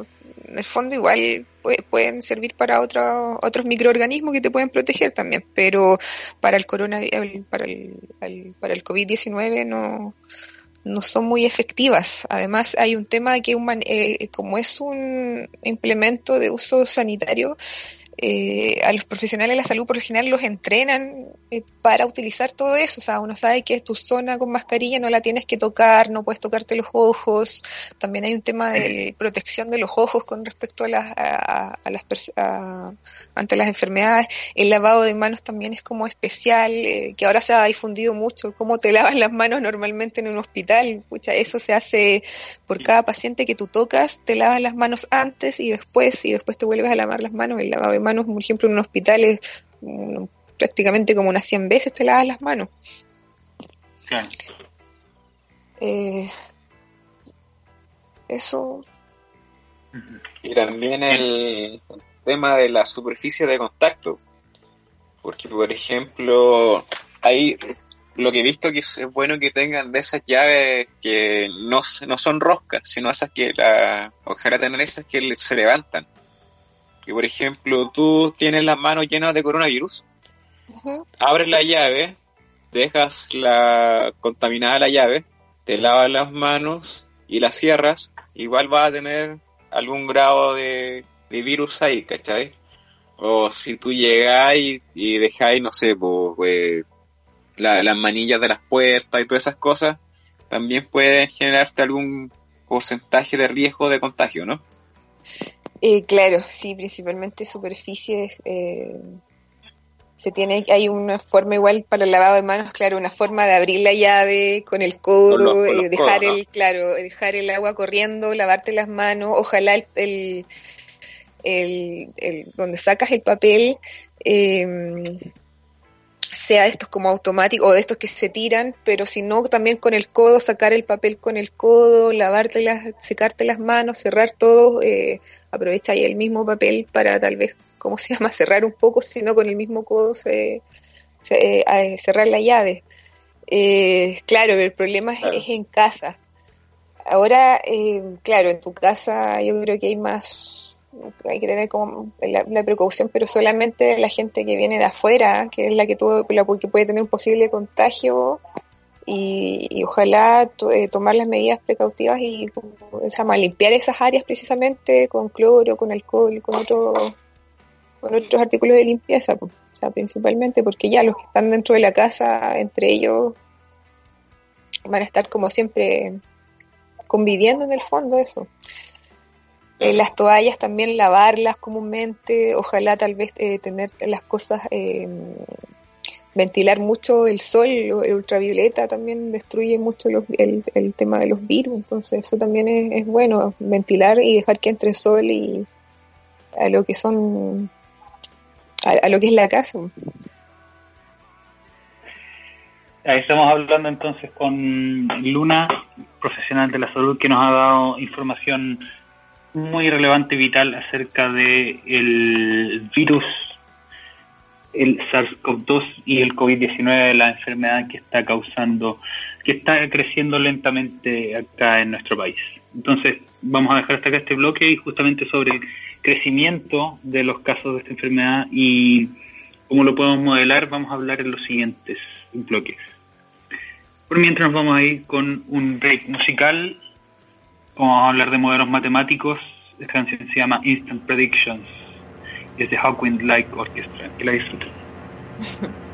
C: en el fondo igual pueden servir para otro, otros microorganismos que te pueden proteger también, pero para el corona, para el, para el COVID-19 no, no son muy efectivas. Además, hay un tema de que un, eh, como es un implemento de uso sanitario, eh, a los profesionales de la salud por lo general los entrenan eh, para utilizar todo eso. O sea, uno sabe que tu zona con mascarilla, no la tienes que tocar, no puedes tocarte los ojos. También hay un tema de protección de los ojos con respecto a las, a, a las a, ante las enfermedades. El lavado de manos también es como especial, eh, que ahora se ha difundido mucho. Cómo te lavas las manos normalmente en un hospital. Pucha, eso se hace por cada paciente que tú tocas, te lavas las manos antes y después, y después te vuelves a lavar las manos. El lavado de manos, por ejemplo, en un hospital es um, prácticamente como unas 100 veces te lavas las manos.
A: Claro.
C: Eh, eso
B: Y también el tema de la superficie de contacto. Porque, por ejemplo, hay lo que he visto que es bueno que tengan de esas llaves que no, no son roscas, sino esas que la, ojalá tener esas que se levantan. Que por ejemplo tú tienes las manos llenas de coronavirus, abres la llave, dejas la contaminada la llave, te lavas las manos y las cierras, igual vas a tener algún grado de, virus ahí, ¿cachai? O si tú llegas y, y dejáis, no sé, pues, las manillas de las puertas y todas esas cosas, también pueden generarte algún porcentaje de riesgo de contagio, ¿no?
C: Eh, claro, sí, principalmente superficies. Eh, se tiene, hay una forma igual para el lavado de manos, claro, una forma de abrir la llave con el codo, eh, dejar el, claro, dejar el agua corriendo, lavarte las manos, ojalá el, el, el, donde sacas el papel eh, sea estos como automáticos o de estos que se tiran, pero si no, también con el codo, sacar el papel con el codo, lavarte las, secarte las manos, cerrar todo, eh, aprovecha ahí el mismo papel para tal vez, ¿cómo se llama?, cerrar un poco, sino con el mismo codo se, eh, cerrar la llave. Eh, claro, el problema es, es, en casa. Ahora, eh, claro, en tu casa yo creo que hay más hay que tener como la, precaución, pero solamente la gente que viene de afuera, que es la que, tuvo, la, que puede tener un posible contagio y, ojalá eh, tomar las medidas precautivas y limpiar esas áreas precisamente con cloro, con alcohol, con otro, con otros artículos de limpieza, o sea, principalmente porque ya los que están dentro de la casa, entre ellos, van a estar como siempre conviviendo en el fondo eso. Eh, las toallas también lavarlas comúnmente, ojalá tal vez eh, tener las cosas, eh, ventilar mucho el sol, el ultravioleta también destruye mucho el, el, tema de los virus, entonces eso también es, bueno, ventilar y dejar que entre sol y a lo que son, a, lo que es la casa.
A: Ahí estamos hablando entonces con Luna, profesional de la salud, que nos ha dado información muy relevante y vital acerca de el virus, el SARS-CoV-2 y el COVID-19, la enfermedad que está causando, que está creciendo lentamente acá en nuestro país. Entonces, vamos a dejar hasta acá este bloque y justamente sobre el crecimiento de los casos de esta enfermedad y cómo lo podemos modelar, vamos a hablar en los siguientes bloques. Por mientras nos vamos a ir con un break musical Vamos a hablar de modelos matemáticos. Esta canción se llama Instant Predictions. Es de Hawkwind Like Orchestra. Que la disfruten.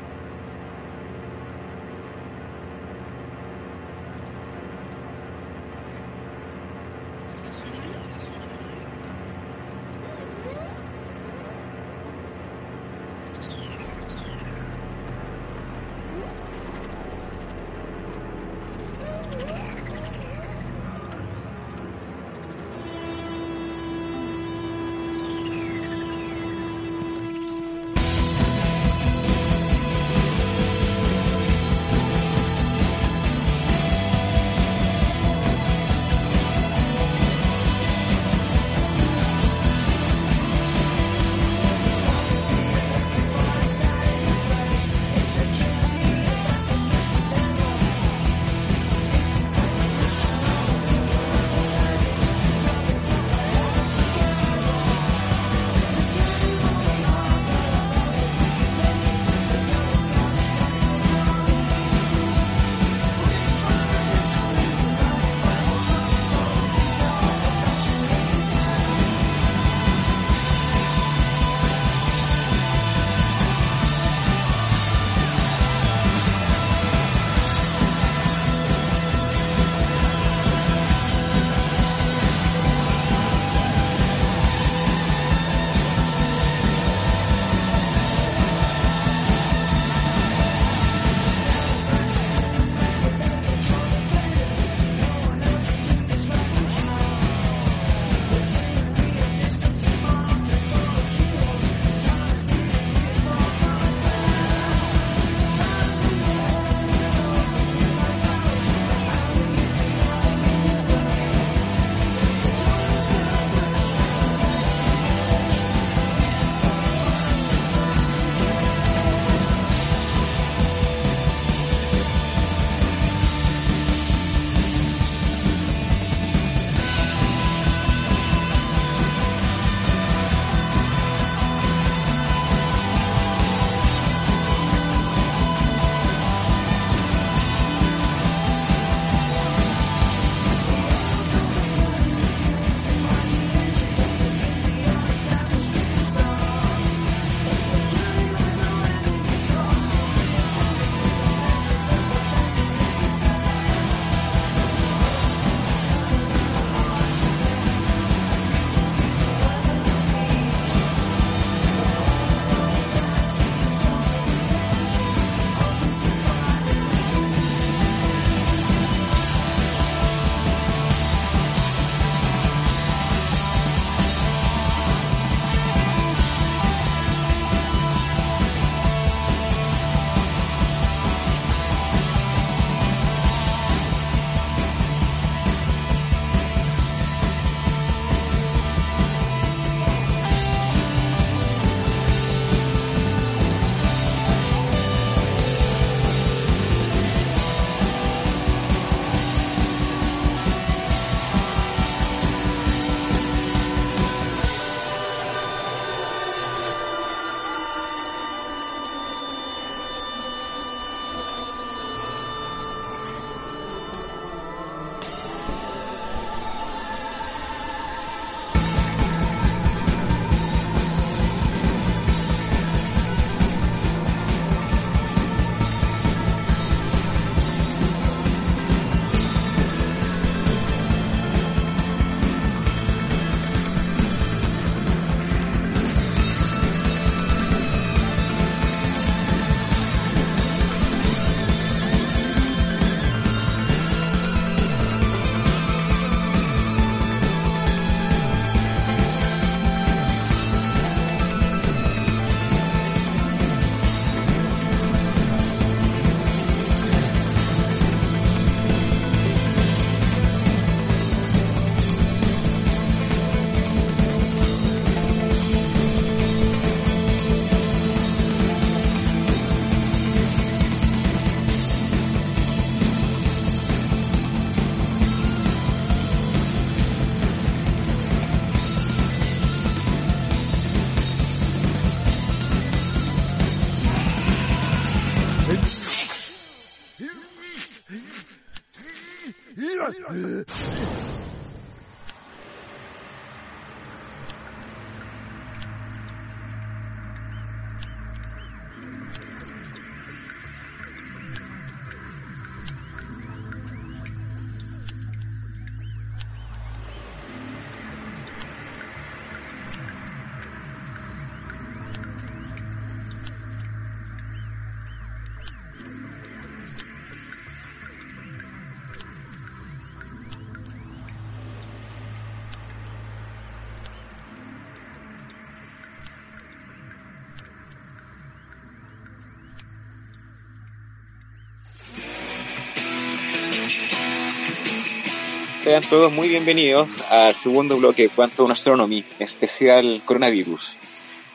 B: Sean todos muy bienvenidos al segundo bloque de Quantum Astronomy, especial coronavirus.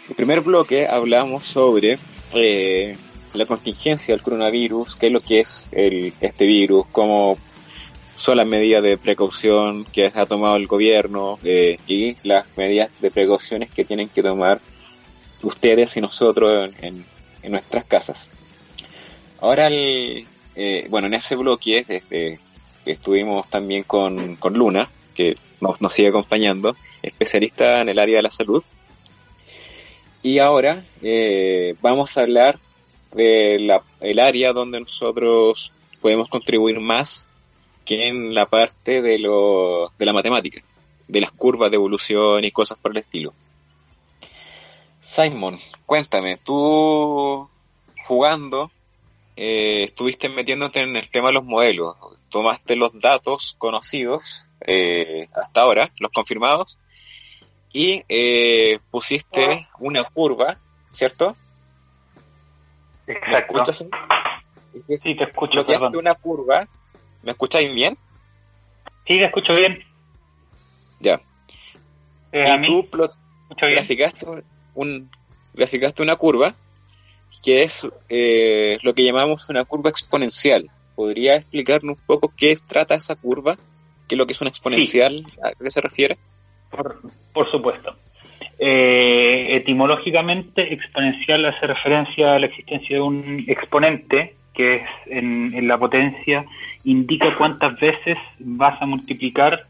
B: En el primer bloque hablamos sobre eh, la contingencia del coronavirus, qué es lo que es el, este virus, cómo son las medidas de precaución que ha tomado el gobierno eh, y las medidas de precauciones que tienen que tomar ustedes y nosotros en, en, nuestras casas. Ahora, el, eh, bueno, en ese bloque, este, estuvimos también con, con Luna, que nos, nos, sigue acompañando, especialista en el área de la salud. Y ahora eh, vamos a hablar del el área donde nosotros podemos contribuir más que en la parte de, lo, de la matemática, de las curvas de evolución y cosas por el estilo. Simon, cuéntame, tú jugando eh, estuviste metiéndote en el tema de los modelos, tomaste los datos conocidos eh, hasta ahora, los confirmados, y eh, pusiste una curva, ¿cierto?
A: Exacto.
B: ¿Me escuchas?
A: Sí, te escucho.
B: Bloqueaste una curva. ¿Me escucháis bien?
A: Sí, te escucho bien.
B: Ya.
A: Eh,
B: y tú graficaste, un, graficaste una curva que es eh, lo que llamamos una curva exponencial. ¿Podría explicarnos un poco qué trata esa curva? ¿Qué es lo que es una exponencial? ¿A qué se refiere?
A: Por, por supuesto. Eh, etimológicamente, exponencial hace referencia a la existencia de un exponente que es en, en, la potencia, indica cuántas veces vas a multiplicar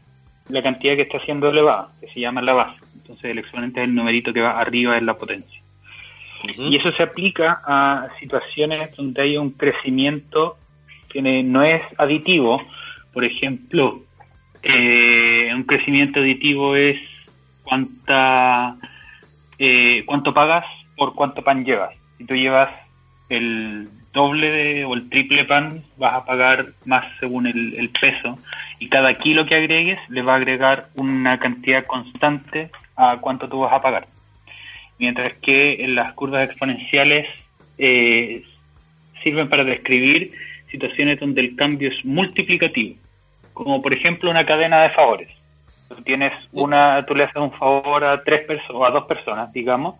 A: la cantidad que está siendo elevada, que se llama la base. Entonces el exponente es el numerito que va arriba en la potencia. Uh -huh. Y eso se aplica a situaciones donde hay un crecimiento que no es aditivo. Por ejemplo, eh, un crecimiento aditivo es cuánta eh, cuánto pagas por cuánto pan llevas. Si tú llevas el doble de, o el triple pan, vas a pagar más según el, el, peso y cada kilo que agregues le va a agregar una cantidad constante a cuánto tú vas a pagar. Mientras que las curvas exponenciales eh, sirven para describir situaciones donde el cambio es multiplicativo, como por ejemplo una cadena de favores. Tú tienes una, tú le haces un favor a tres personas a dos personas, digamos,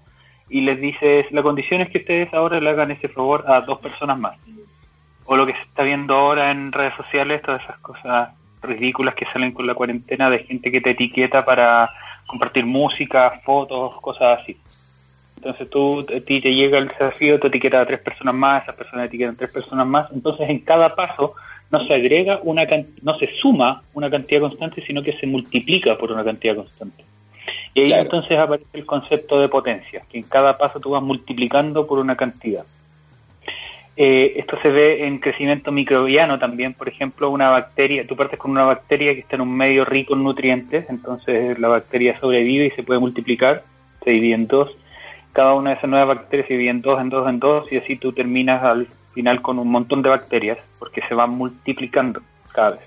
A: y les dices, la condición es que ustedes ahora le hagan ese favor a dos personas más. O lo que se está viendo ahora en redes sociales, todas esas cosas ridículas que salen con la cuarentena de gente que te etiqueta para compartir música, fotos, cosas así. Entonces tú, a ti te llega el desafío, tú etiquetas a tres personas más, esas personas etiquetan a tres personas más, entonces en cada paso no se agrega una no se suma una cantidad constante, sino que se multiplica por una cantidad constante. Y ahí claro. entonces aparece el concepto de potencia, que en cada paso tú vas multiplicando por una cantidad. Eh, esto se ve en crecimiento microbiano también, por ejemplo, una bacteria, tú partes con una bacteria que está en un medio rico en nutrientes, entonces la bacteria sobrevive y se puede multiplicar, se divide en dos, cada una de esas nuevas bacterias se divide dos, en dos, en dos, y así tú terminas al final con un montón de bacterias, porque se van multiplicando cada vez.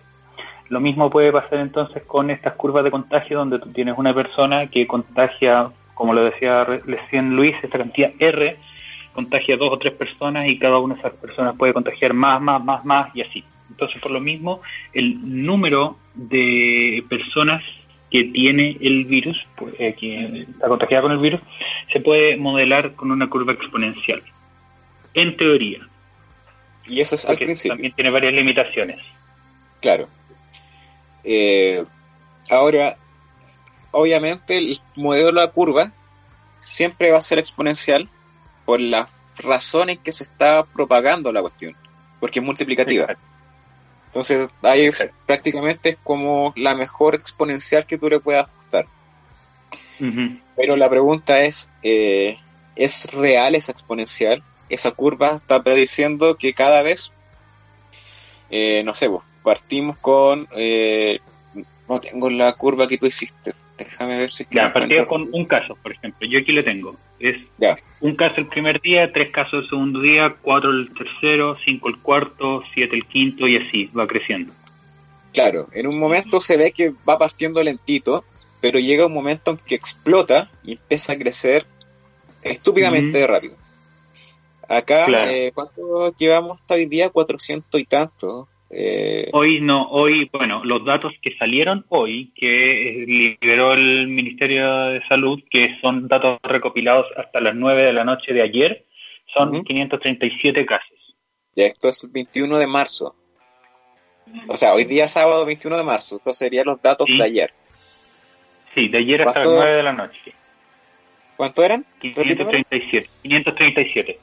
A: Lo mismo puede pasar entonces con estas curvas de contagio, donde tú tienes una persona que contagia, como lo decía recién Luis, esta cantidad R, contagia dos o tres personas y cada una de esas personas puede contagiar más, más, más, más y así. Entonces, por lo mismo, el número de personas que tiene el virus, pues, eh, que está contagiada con el virus, se puede modelar con una curva exponencial. En teoría.
B: Y eso es al principio.
A: También tiene varias limitaciones.
B: Claro. Eh, ahora, obviamente el modelo de la curva siempre va a ser exponencial por las razones que se está propagando la cuestión, porque es multiplicativa.
A: Exacto.
B: Entonces, ahí prácticamente es como la mejor exponencial que tú le puedas ajustar. Pero la pregunta es, eh, ¿es real esa exponencial? Esa curva está prediciendo que cada vez, eh, no sé, vos, partimos con, eh, no tengo la curva que tú hiciste, déjame ver si...
A: Ya, partimos con un caso, por ejemplo, yo aquí le tengo, es un caso el primer día, tres casos el segundo día, cuatro el tercero, cinco el cuarto, siete el quinto y así, va creciendo.
B: Claro, en un momento se ve que va partiendo lentito, pero llega un momento en que explota y empieza a crecer estúpidamente rápido. Acá, eh, ¿cuánto llevamos hasta hoy día? 400 y tanto.
A: Eh, hoy no, hoy, bueno, los datos que salieron hoy, que eh, liberó el Ministerio de Salud, que son datos recopilados hasta las 9 de la noche de ayer, son 537 casos.
B: Ya, esto es el 21 de marzo. O sea, hoy día sábado 21 de marzo, estos serían los datos de ayer.
A: Sí, de ayer hasta las 9 de la noche.
B: ¿Cuánto eran?
A: 537. 537.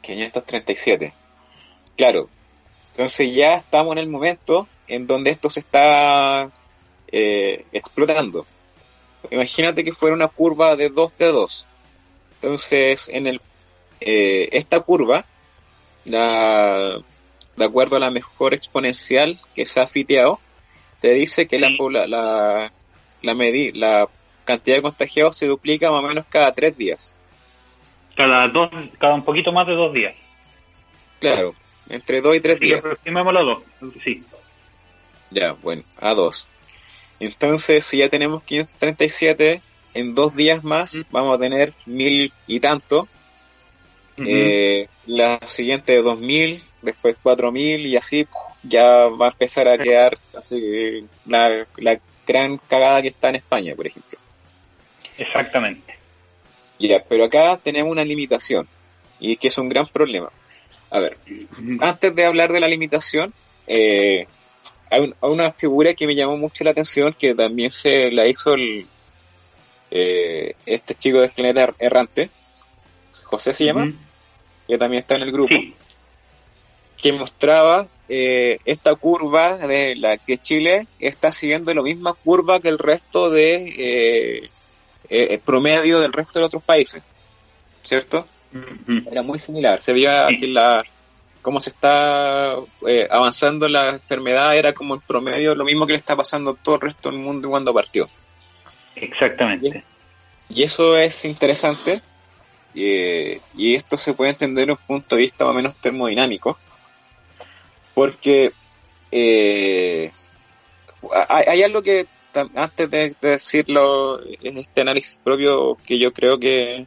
B: 537. Claro. Entonces ya estamos en el momento en donde esto se está eh, explotando. Imagínate que fuera una curva de 2 de 2. Entonces, en el eh, esta curva, la, de acuerdo a la mejor exponencial que se ha fiteado, te dice que la, la, la, la cantidad de contagiados se duplica más o menos cada tres días.
A: Cada dos, cada un poquito más de dos días.
B: Claro, entre dos y tres días.
A: Aproximémoslo a dos, sí.
B: Ya, bueno, a dos. Entonces, si ya tenemos 537, en dos días más mm. vamos a tener mil y tanto. eh, la siguiente dos mil, después cuatro mil y así ya va a empezar a quedar así, la, la gran cagada que está en España, por ejemplo.
A: Exactamente.
B: Ya, pero acá tenemos una limitación y es que es un gran problema. A ver, antes de hablar de la limitación, eh, hay, una figura que me llamó mucho la atención que también se la hizo el, eh, este chico de Esqueleta Errante, José se llama, que también está en el grupo, que mostraba eh, esta curva de la que Chile está siguiendo la misma curva que el resto de eh, eh promedio del resto de otros países, ¿cierto? Era muy similar, se veía que la cómo se está eh, avanzando la enfermedad era como el promedio lo mismo que le está pasando a todo el resto del mundo cuando partió.
A: Exactamente.
B: Y, eso es interesante y esto se puede entender desde un punto de vista más o menos termodinámico porque eh, hay, algo que, antes de, decirlo, es este análisis propio que yo creo que,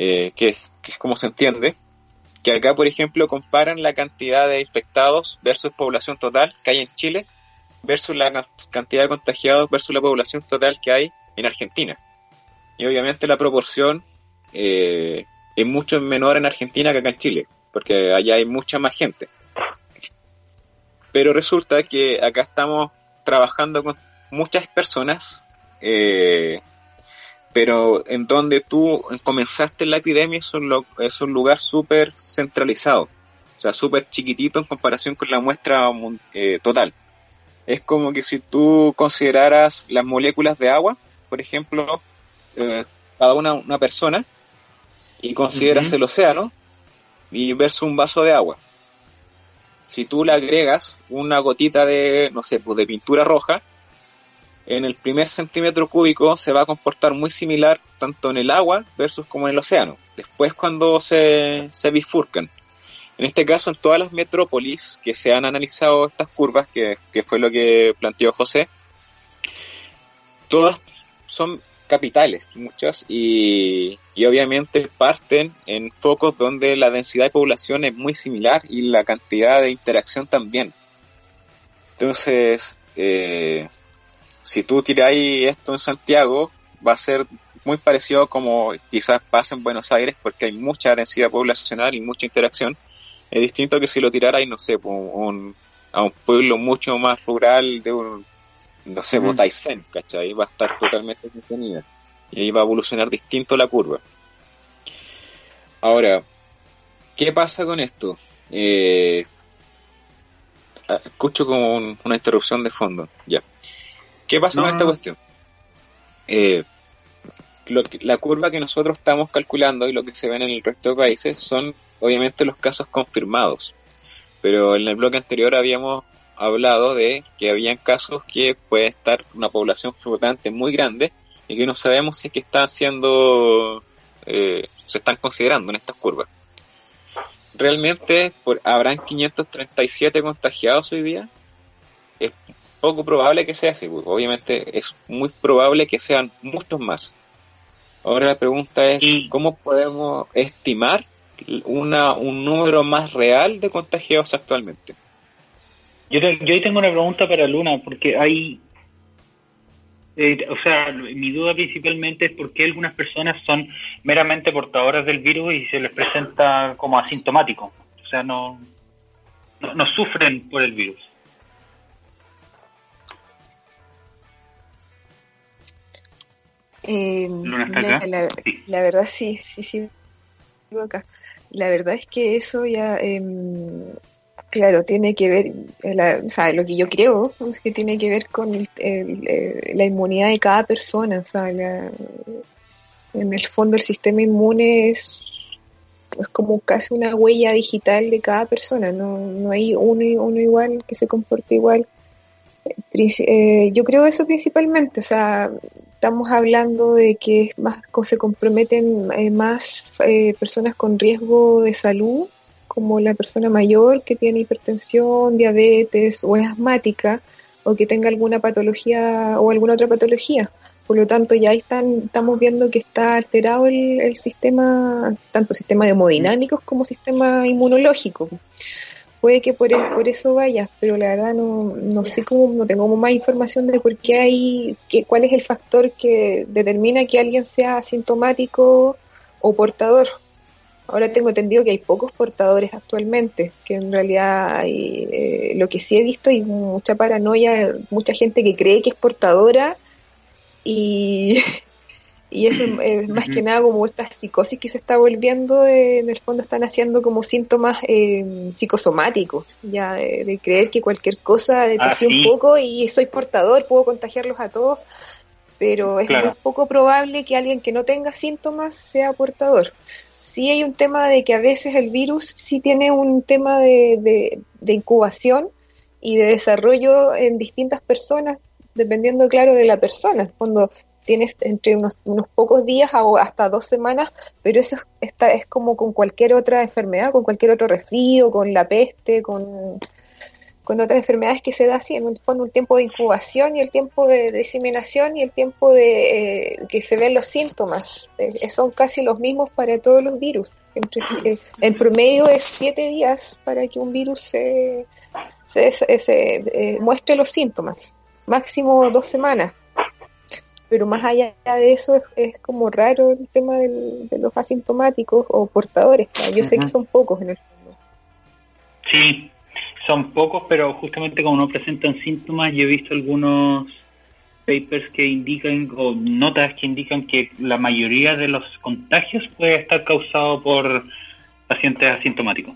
B: eh, que, es como se entiende, que acá, por ejemplo, comparan la cantidad de infectados versus población total que hay en Chile versus la cantidad de contagiados versus la población total que hay en Argentina. Y obviamente la proporción eh, es mucho menor en Argentina que acá en Chile, porque allá hay mucha más gente. Pero resulta que acá estamos trabajando con muchas personas, eh, pero en donde tú comenzaste la epidemia es un, es un lugar súper centralizado, o sea, súper chiquitito en comparación con la muestra eh, total. Es como que si tú consideraras las moléculas de agua, por ejemplo, eh, cada una una persona, y consideras el océano, y versus un vaso de agua si tú le agregas una gotita de, no sé, pues de pintura roja, en el primer centímetro cúbico se va a comportar muy similar tanto en el agua versus como en el océano. Después cuando se, se bifurcan. En este caso, en todas las metrópolis que se han analizado estas curvas, que, fue lo que planteó José, todas son capitales, muchas, y, obviamente parten en focos donde la densidad de población es muy similar y la cantidad de interacción también. Entonces, eh, si tú tiráis esto en Santiago, va a ser muy parecido como quizás pasa en Buenos Aires, porque hay mucha densidad poblacional y mucha interacción. Es distinto que si lo tirarais, no sé, a un pueblo mucho más rural de un, no sé, mm. ¿cachai? Va a estar totalmente contenida. Y ahí va a evolucionar distinto la curva. Ahora, ¿qué pasa con esto? Eh, ah, escucho como una interrupción de fondo. Ya. ¿Qué pasa con esta cuestión? Eh, la curva que nosotros estamos calculando y lo que se ve en el resto de países son obviamente los casos confirmados. Pero en el bloque anterior habíamos hablado de que habían casos que puede estar una población flotante muy grande y que no sabemos si es que están siendo, eh, se están considerando en estas curvas. ¿Realmente por, habrán 537 contagiados hoy día? Es poco probable que sea así, pues. obviamente es muy probable que sean muchos más. Ahora la pregunta es, ¿cómo podemos estimar una, un número más real de contagiados actualmente?
A: Yo, yo ahí tengo una pregunta para Luna, porque hay, eh, o sea, mi duda principalmente es por qué algunas personas son meramente portadoras del virus y se les presenta como asintomático. O sea, no, no, sufren por el virus.
C: Eh, la, verdad sí, sí, sí. Acá. La verdad es que eso ya em, Claro, tiene que ver, eh, o sea, lo que yo creo es que tiene que ver con eh, la inmunidad de cada persona. O sea, en el fondo el sistema inmune es, es, como casi una huella digital de cada persona. No, no hay uno, uno igual que se comporte igual. Eh, yo creo eso principalmente. O sea, estamos hablando de que más se comprometen más personas con riesgo de salud como la persona mayor que tiene hipertensión, diabetes o es asmática o que tenga alguna patología o alguna otra patología. Por lo tanto, ya están, estamos viendo que está alterado el, sistema, tanto sistema hemodinámicos como sistema inmunológico. Puede que por, por eso vaya, pero la verdad no, no sé cómo, no tengo más información de por qué hay, que, cuál es el factor que determina que alguien sea asintomático o portador. Ahora tengo entendido que hay pocos portadores actualmente, que en realidad hay, eh, lo que sí he visto hay mucha paranoia, mucha gente que cree que es portadora y, y eso es más que nada como esta psicosis que se está volviendo, en el fondo están haciendo como síntomas eh, psicosomáticos, ya de, creer que cualquier cosa, de ah, un poco y soy portador, puedo contagiarlos a todos, pero es muy poco probable que alguien que no tenga síntomas sea portador. Sí hay un tema de que a veces el virus sí tiene un tema de, de, incubación y de desarrollo en distintas personas, dependiendo, claro, de la persona. Cuando tienes entre unos, unos pocos días o hasta dos semanas, pero eso está, es como con cualquier otra enfermedad, con cualquier otro resfrío, con la peste, con con otras enfermedades que se da así, en el fondo un tiempo de incubación y el tiempo de diseminación y el tiempo de eh, que se ven los síntomas. Eh, son casi los mismos para todos los virus. Entre, eh, en promedio es siete días para que un virus se, se, muestre los síntomas, máximo dos semanas. Pero más allá de eso es, como raro el tema de los asintomáticos o portadores. Yo sé que son pocos en el fondo.
A: Sí, son pocos, pero justamente como no presentan síntomas, yo he visto algunos papers que indican o notas que indican que la mayoría de los contagios puede estar causado por pacientes asintomáticos.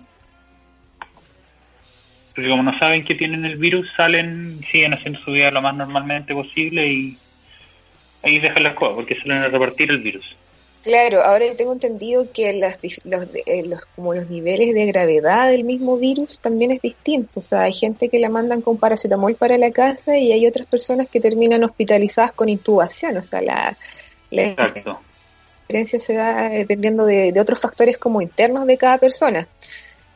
A: Porque como no saben que tienen el virus, salen siguen haciendo su vida lo más normalmente posible y ahí dejan las cosas porque suelen repartir el virus.
C: Claro, ahora yo tengo entendido que las, los, eh, los, como los niveles de gravedad del mismo virus también es distinto. O sea, hay gente que la mandan con paracetamol para la casa y hay otras personas que terminan hospitalizadas con intubación. O sea, la, diferencia se da dependiendo de, de, otros factores como internos de cada persona.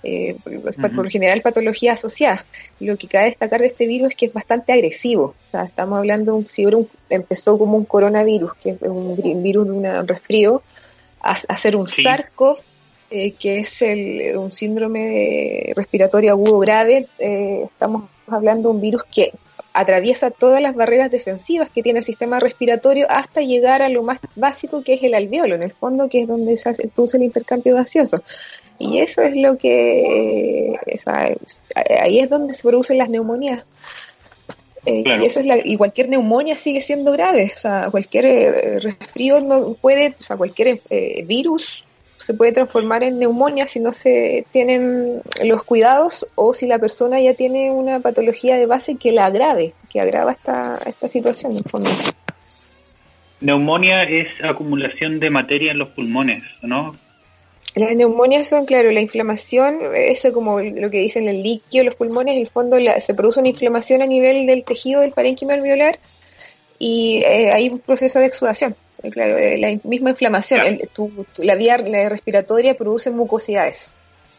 C: Eh, por, lo general patología asociada. Lo que cabe destacar de este virus es que es bastante agresivo. O sea, estamos hablando de un, si empezó como un coronavirus, que es un virus de un resfrío, a, hacer un SARS-CoV, eh, que es el, un síndrome respiratorio agudo grave. Eh, estamos hablando de un virus que atraviesa todas las barreras defensivas que tiene el sistema respiratorio hasta llegar a lo más básico que es el alveolo, en el fondo, que es donde se produce el intercambio gaseoso. Y eso es lo que, ahí es donde se producen las neumonías. Eh, y, eso es la, y cualquier neumonía sigue siendo grave, o sea, cualquier eh, resfrío no puede, o sea, cualquier eh, virus se puede transformar en neumonía si no se tienen los cuidados o si la persona ya tiene una patología de base que la agrave, que agrava esta, esta situación en fondo.
A: Neumonía es acumulación de materia en los pulmones, ¿no?
C: Las neumonias son, claro, la inflamación, eso como lo que dicen el líquido, los pulmones, en el fondo se produce una inflamación a nivel del tejido del parénquima alveolar y eh, hay un proceso de exudación. Eh, claro, eh, la misma inflamación, la vía respiratoria produce mucosidades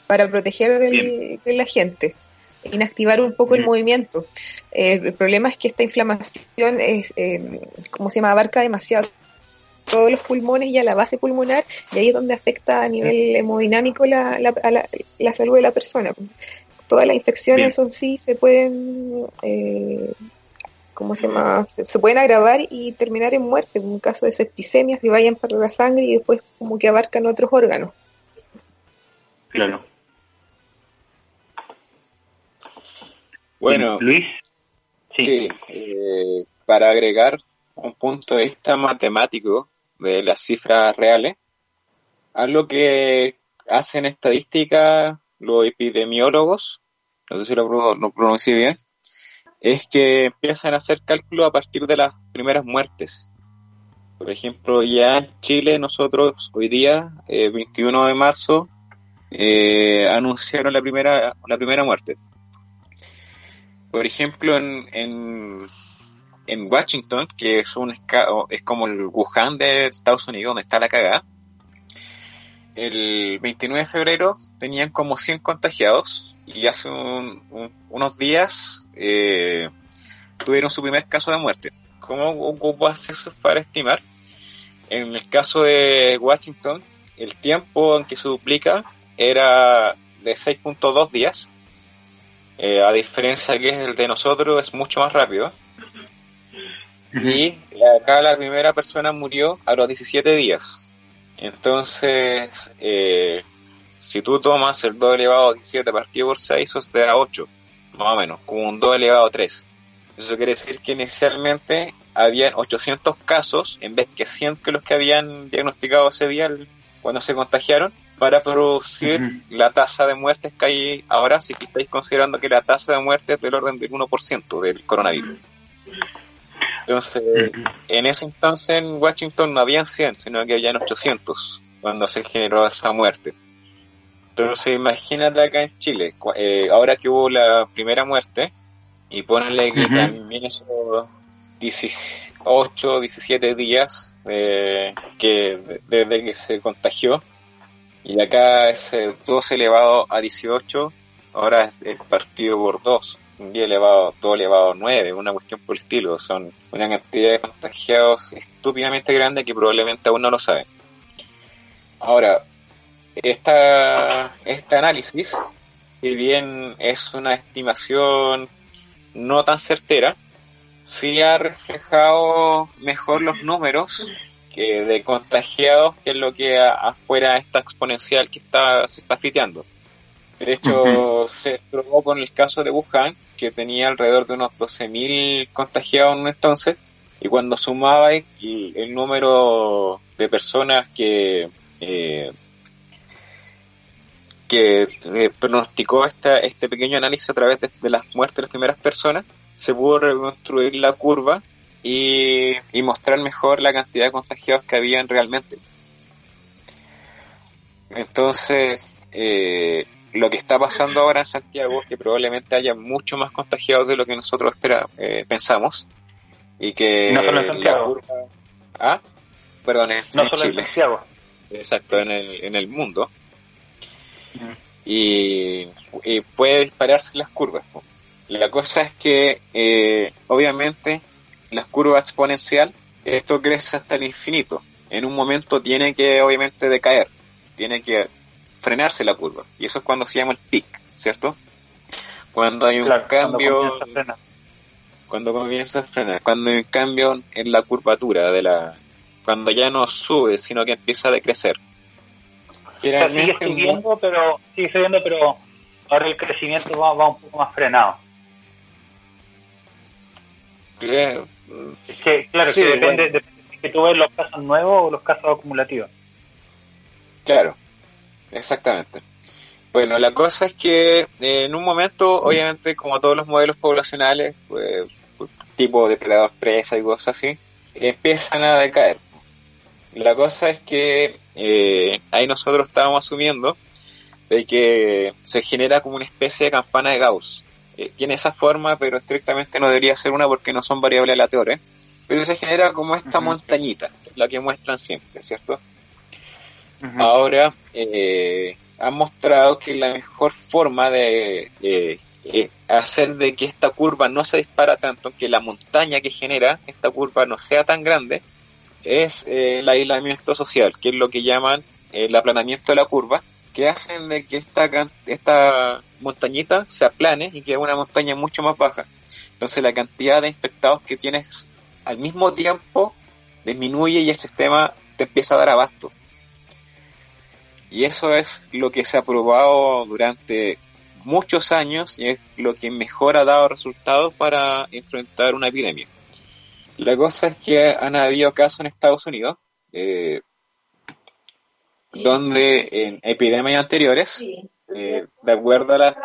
C: para proteger del, de la gente, inactivar un poco el movimiento. el problema es que esta inflamación es, como se llama, abarca demasiado todos los pulmones y a la base pulmonar, y ahí es donde afecta a nivel hemodinámico la, la, salud de la persona. Todas las infecciones son sí se pueden, eh, ¿cómo se llama? Se, pueden agravar y terminar en muerte, en un caso de septicemias que vayan para la sangre y después como que abarcan otros órganos.
A: Claro.
B: Bueno,
A: Luis.
B: Sí, eh, para agregar un punto de vista matemático, de las cifras reales. Algo que hacen estadística los epidemiólogos, no sé si lo, lo pronuncié bien, es que empiezan a hacer cálculos a partir de las primeras muertes. Por ejemplo, ya en Chile nosotros hoy día, 21 eh, de marzo, eh, anunciaron la primera, la primera muerte. Por ejemplo, en en Washington, que es un es como el Wuhan de Estados Unidos, donde está la cagada, el 29 de febrero tenían como 100 contagiados y hace unos días eh, tuvieron su primer caso de muerte. ¿Cómo hacer eso para estimar? En el caso de Washington, el tiempo en que se duplica era de 6.2 días, eh, a diferencia que el de nosotros es mucho más rápido. Y acá la primera persona murió a los 17 días. Entonces, eh, si tú tomas el 2 elevado a 17 partido por 6, eso te da 8, más o menos, como un 2 elevado a 3. Eso quiere decir que inicialmente habían 800 casos en vez que 100 que los que habían diagnosticado ese día cuando se contagiaron para producir la tasa de muertes que hay ahora, si estáis considerando que la tasa de muerte es del orden del 1% del coronavirus. Entonces, en ese entonces en Washington no habían 100, sino que habían 800 cuando se generó esa muerte. Entonces, imagínate acá en Chile, eh, ahora que hubo la primera muerte, y ponle que también esos 18, 17 días eh, que desde que se contagió, y acá es 2 elevado a 18, ahora es, es partido por 2 un día elevado, todo elevado a 9, una cuestión por el estilo. Son una cantidad de contagiados estúpidamente grande que probablemente aún no lo saben. Ahora, esta, este análisis, si bien es una estimación no tan certera, sí ha reflejado mejor los números que de contagiados que es lo que afuera está exponencial que está se está fiteando. De hecho, se probó con el caso de Wuhan, que tenía alrededor de unos 12.000 contagiados en entonces, y cuando sumaba el, número de personas que eh, que eh, pronosticó esta, este pequeño análisis a través de, las muertes de las primeras personas, se pudo reconstruir la curva y, y mostrar mejor la cantidad de contagiados que habían realmente. Entonces, eh, lo que está pasando ahora en Santiago es que probablemente haya mucho más contagiados de lo que nosotros eh, pensamos. Y que la curva ¿Ah? perdón en,
A: no solo en Santiago.
B: Exacto en el, en el mundo. Y, puede dispararse las curvas la cosa es que eh, obviamente las curvas exponencial esto crece hasta el infinito. En un momento tiene que obviamente decaer. Tiene que frenarse la curva. Y eso es cuando se llama el peak, ¿cierto? Cuando hay un cambio... Cuando comienza a frenar. Cuando hay un cambio en la curvatura de la... Cuando ya no sube, sino que empieza a decrecer.
A: sigue subiendo, pero, sigue subiendo, pero ahora el crecimiento va, va un poco más frenado.
B: Eh,
A: claro, que depende, de que tú ves los casos nuevos o los casos acumulativos.
B: Claro, exactamente. Bueno, la cosa es que eh, en un momento, obviamente, como todos los modelos poblacionales, pues, tipo depredador presa y cosas así, empiezan a decaer. La cosa es que eh, ahí nosotros estábamos asumiendo de que se genera como una especie de campana de Gauss. Eh, tiene esa forma, pero estrictamente no debería ser una porque no son variables aleatorias. Pero se genera como esta montañita, la que muestran siempre, ¿cierto? Ahora, eh, han mostrado que la mejor forma de eh, hacer de que esta curva no se dispara tanto, que la montaña que genera esta curva no sea tan grande, es eh, el aislamiento social, que es lo que llaman el aplanamiento de la curva, que hacen de que esta, esta montañita se aplane y que una montaña mucho más baja. Entonces la cantidad de infectados que tienes al mismo tiempo disminuye y el sistema te empieza a dar abasto. Y eso es lo que se ha probado durante muchos años y es lo que mejor ha dado resultados para enfrentar una epidemia. La cosa es que han habido casos en Estados Unidos eh, donde en epidemias anteriores, eh, de acuerdo a las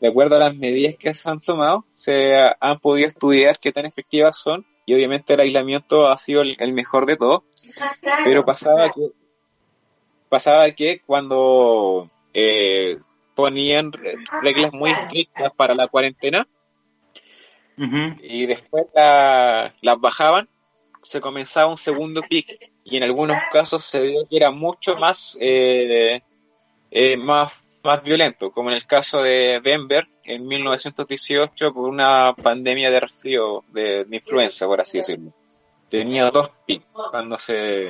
B: de acuerdo a las medidas que se han tomado, se han podido estudiar qué tan efectivas son y obviamente el aislamiento ha sido el, mejor de todo, pero pasaba que pasaba que cuando eh, ponían reglas muy estrictas para la cuarentena y después las bajaban, se comenzaba un segundo pic y en algunos casos se vio que era mucho más, eh, eh, más, más violento, como en el caso de Denver en 1918 por una pandemia de resfrío, de, influenza, por así decirlo. Tenía dos pics cuando se,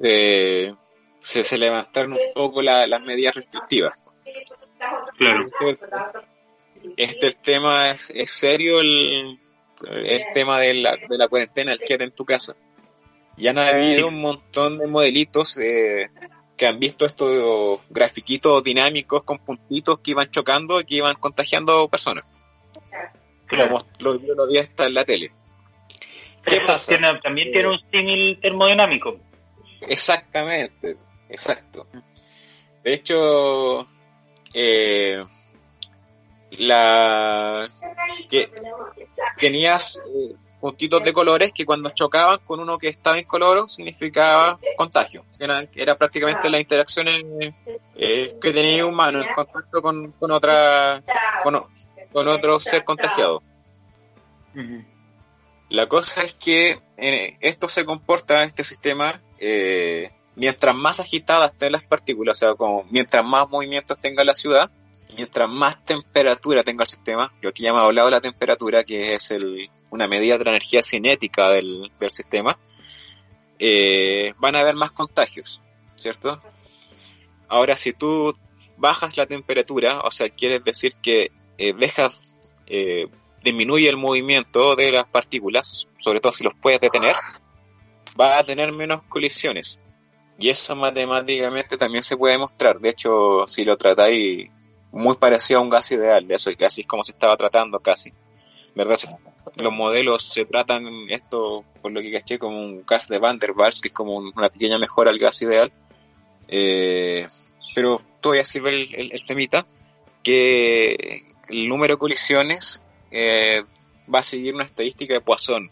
B: se, se, levantaron un poco las medidas restrictivas.
A: Claro.
B: Este, el tema es, serio, el, el tema de la, de la cuarentena, el quédate en tu casa. Ya han habido un montón de modelitos que han visto estos grafiquitos dinámicos con puntitos que iban chocando y que iban contagiando personas. Claro. Lo, lo, lo vi hasta en la tele.
A: ¿Qué pasa? también tiene un símil termodinámico.
B: Exactamente, exacto. De hecho, eh, la que tenías eh, puntitos de colores que cuando chocaban con uno que estaba en color significaba contagio. Era, era prácticamente las interacciones eh, que tenía un humano en contacto con, con otra con, con, otro ser contagiado. La cosa es que esto se comporta, este sistema, eh, mientras más agitadas estén las partículas, o sea, como mientras más movimientos tenga la ciudad, mientras más temperatura tenga el sistema, yo aquí ya me he hablado de la temperatura, que es una medida de la energía cinética del, sistema, eh, van a haber más contagios, ¿cierto? Ahora, si tú bajas la temperatura, o sea, quieres decir que eh, dejas, disminuye el movimiento de las partículas, sobre todo si los puedes detener, va a tener menos colisiones. Y eso matemáticamente también se puede demostrar. De hecho, si lo tratáis muy parecido a un gas ideal, de eso, así es como se estaba tratando casi. ¿Verdad? Los modelos se tratan esto, por lo que caché, como un gas de Van der Waals, que es como una pequeña mejora al gas ideal. Eh, pero todavía sirve el, el, temita, que el número de colisiones eh, va a seguir una estadística de Poisson.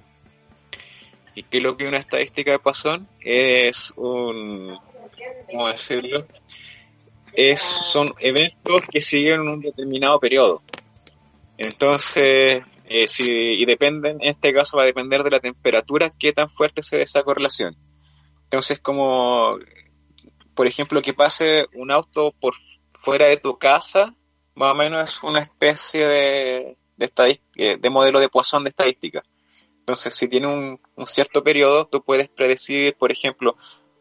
B: ¿Y qué es lo que una estadística de Poisson? Es un, ¿cómo decirlo? Es, son eventos que siguen un determinado periodo. Entonces, eh, y dependen, en este caso va a depender de la temperatura, qué tan fuerte se esa correlación. Entonces, como, por ejemplo, que pase un auto por fuera de tu casa, más o menos es una especie de, de, eh, de modelo de Poisson de estadística. Entonces, si tiene un, cierto periodo, tú puedes predecir, por ejemplo,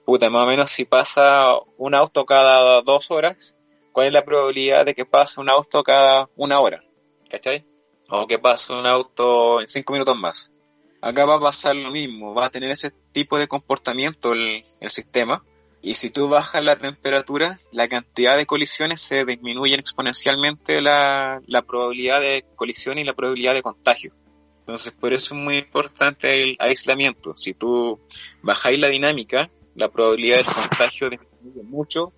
B: puta, más o menos si pasa un auto cada dos horas, cuál es la probabilidad de que pase un auto cada una hora, ¿cachai? O que pase un auto en cinco minutos más. Acá va a pasar lo mismo, va a tener ese tipo de comportamiento el, el sistema, y si tú bajas la temperatura, la cantidad de colisiones se disminuyen exponencialmente la, la probabilidad de colisión y la probabilidad de contagio. Entonces, por eso es muy importante el aislamiento. Si tú bajáis la dinámica, la probabilidad del contagio disminuye mucho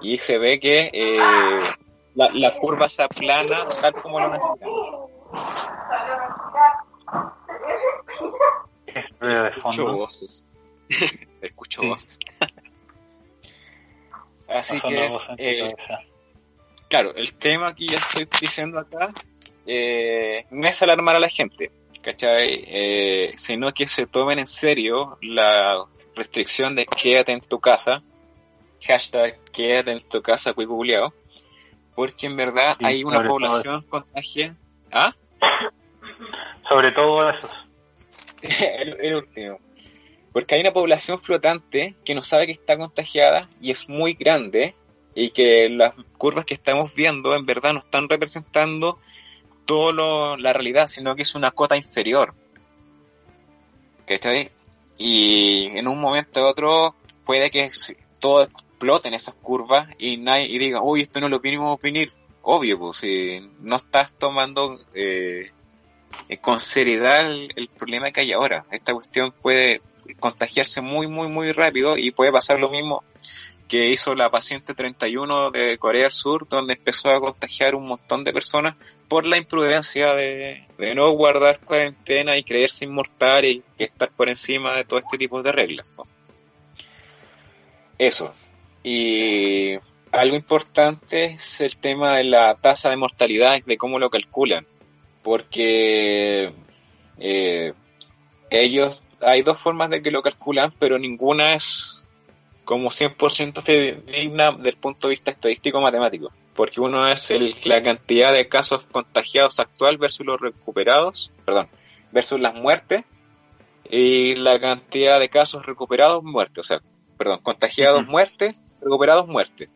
B: y se ve que eh, la, la, curva se aplana tal como lo necesitamos. Escucho voces. Escucho voces. Así que, eh, claro, el tema que ya estoy diciendo acá eh, no es alarmar a la gente, ¿cachai? Eh, sino que se tomen en serio la restricción de quédate en tu casa, hashtag quédate en tu casa, cuiculeado, porque en verdad hay una población contagiada. ¿Ah?
A: Sobre todo eso.
B: el, último. Porque hay una población flotante que no sabe que está contagiada y es muy grande y que las curvas que estamos viendo en verdad no están representando toda la realidad, sino que es una cota inferior. ¿Cachai? Y en un momento u otro puede que todo explote en esas curvas y nadie y diga, uy, esto no lo vinimos venir. Obvio, pues si no estás tomando eh, con seriedad el, problema que hay ahora. Esta cuestión puede contagiarse muy, muy, muy rápido y puede pasar lo mismo que hizo la paciente 31 de Corea del Sur, donde empezó a contagiar un montón de personas por la imprudencia de, no guardar cuarentena y creerse inmortal y estar por encima de todo este tipo de reglas. Eso. Y algo importante es el tema de la tasa de mortalidad, de cómo lo calculan porque eh, ellos, hay dos formas de que lo calculan, pero ninguna es como 100% digna del punto de vista estadístico matemático, porque uno es el, la cantidad de casos contagiados actual versus los recuperados, perdón, versus las muertes, y la cantidad de casos recuperados muertes, o sea, perdón, contagiados muertes, recuperados muertes.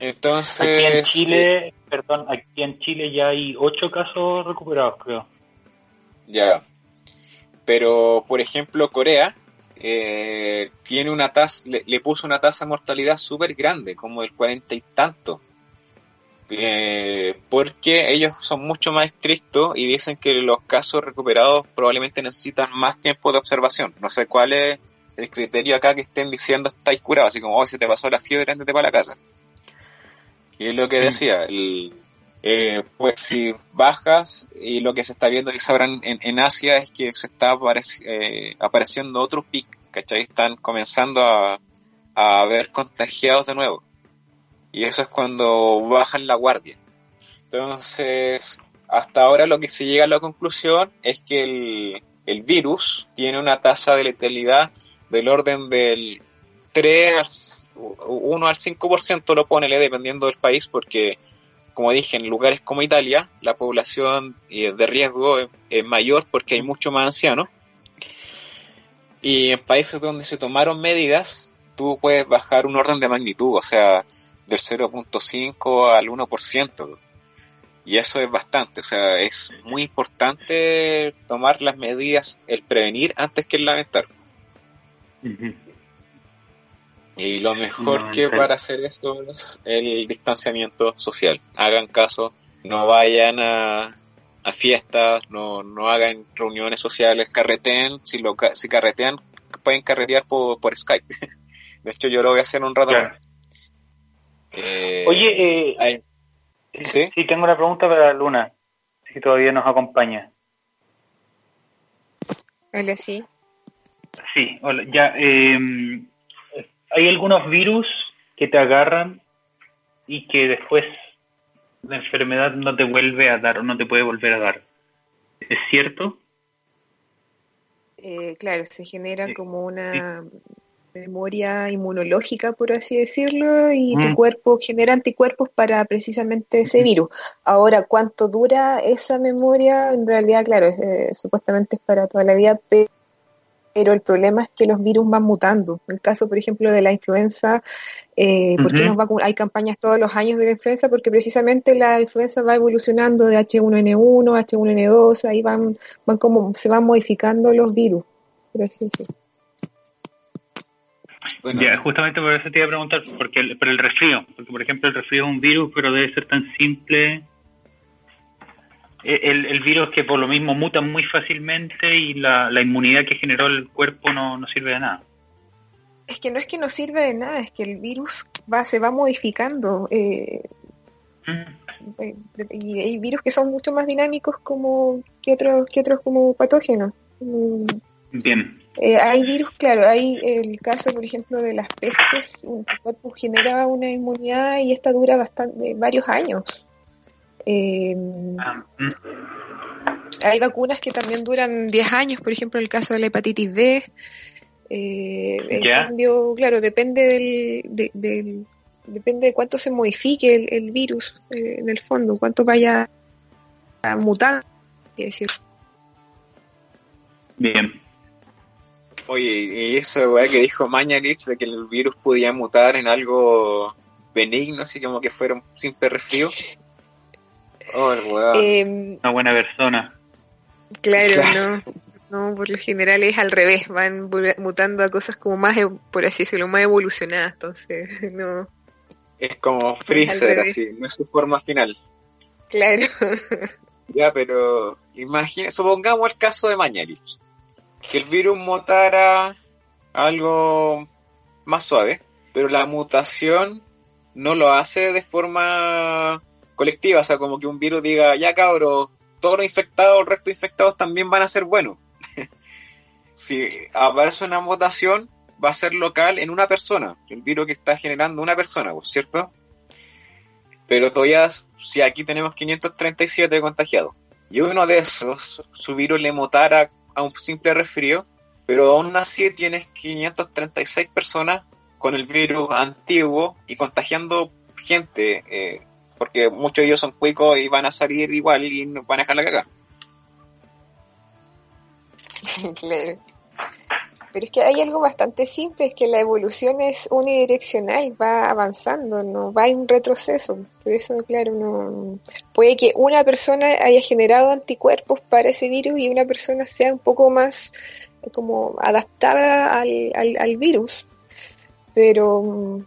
B: Entonces.
A: Aquí en Chile, perdón, aquí en Chile ya hay ocho casos recuperados, creo.
B: Ya. Pero, por ejemplo, Corea eh, tiene una tasa, le, puso una tasa de mortalidad súper grande, como del cuarenta y tanto. Eh, porque ellos son mucho más estrictos y dicen que los casos recuperados probablemente necesitan más tiempo de observación. No sé cuál es el criterio acá que estén diciendo estáis curados, así como, oh, si te pasó la fiebre, andate para la casa. Y es lo que mm. decía, eh, pues si bajas y lo que se está viendo quizá ahora en, en Asia es que se está eh, apareciendo otro pic, ¿cachai? Están comenzando a, a ver contagiados de nuevo. Y eso es cuando bajan la guardia. Entonces, hasta ahora lo que se llega a la conclusión es que el, el virus tiene una tasa de letalidad del orden del 3 1 al 5% lo pone dependiendo del país, porque, como dije, en lugares como Italia, la población eh, de riesgo es, mayor porque hay mucho más ancianos. Y en países donde se tomaron medidas, tú puedes bajar un orden de magnitud, o sea, del 0.5 al 1%. Y eso es bastante, o sea, es muy importante tomar las medidas, el prevenir antes que el lamentar. Y lo mejor que para hacer esto es el distanciamiento social. Hagan caso, no vayan a, a fiestas, no, no hagan reuniones sociales, carreteen, si, lo, si carretean, pueden carretear por, por Skype. De hecho, yo lo voy a hacer un rato.
A: Eh, Oye, eh, ¿sí? ¿sí? tengo una pregunta para Luna, si todavía nos acompaña.
C: Hola, sí.
A: Sí, hola, ya. Eh, hay algunos virus que te agarran y que después la enfermedad no te vuelve a dar o no te puede volver a dar. ¿Es cierto?
C: Eh, claro, se genera como una memoria inmunológica, por así decirlo, y tu mm. cuerpo genera anticuerpos para precisamente ese virus. Ahora, ¿cuánto dura esa memoria? En realidad, claro, eh, supuestamente es para toda la vida, pero pero el problema es que los virus van mutando. En el caso, por ejemplo, de la influenza, eh, hay campañas todos los años de la influenza? Porque precisamente la influenza va evolucionando de H1N1, H1N2, ahí van, van como, se van modificando los virus.
A: justamente por eso te iba a preguntar, porque el, pero el resfrío, porque por ejemplo el resfrío es un virus, pero debe ser tan simple eh, el, virus que por lo mismo muta muy fácilmente y la, inmunidad que generó el cuerpo no, no sirve de nada.
C: es que no es que no sirve de nada, es que el virus va, se va modificando. Eh,
A: Mm.
C: eh, y hay virus que son mucho más dinámicos como que otros que otros como patógenos. Mm,
A: Bien.
C: eh, hay virus, claro, hay el caso, por ejemplo, de las pestes, cuerpo genera una inmunidad y esta dura bastante, varios años. Eh,
A: Ah, mm.
C: hay vacunas que también duran 10 años, por ejemplo, el caso de la hepatitis B. Eh, en cambio, claro, depende del, de- del- depende de cuánto se modifique el, el virus eh, en el fondo, cuánto vaya a mutar, decir.
A: Bien.
B: Oye, y eso que dijo Mañalich de que el virus podía mutar en algo benigno, así como que fuera un simple resfrío. Oh.
C: Eh,
A: Una buena persona.
C: claro,
B: Claro.
C: no. No, por lo general es al revés, van mutando a cosas como más, por así decirlo, más evolucionadas, entonces, no,
B: es como Freezer, así, no es su forma final.
C: claro.
B: Ya, pero imagina, supongamos el caso de Mañalich, que el virus mutara algo más suave, pero la mutación no lo hace de forma colectiva, o sea, como que un virus diga, ya cabros, todos los infectados, el resto de infectados también van a ser buenos. si aparece una mutación, va a ser local en una persona, el virus que está generando una persona, ¿cierto? Pero todavía, si aquí tenemos 537 contagiados, y uno de esos, su virus le mutara a un simple resfrío, pero aún así tienes 536 personas con el virus antiguo y contagiando gente, eh, porque muchos de ellos son cuicos y van a salir igual y nos van a dejar la cagada.
C: Claro. Pero es que hay algo bastante simple, es que la evolución es unidireccional, va avanzando, no va en retroceso. Por eso, claro, no puede que una persona haya generado anticuerpos para ese virus y una persona sea un poco más como adaptada al, al, al virus, pero,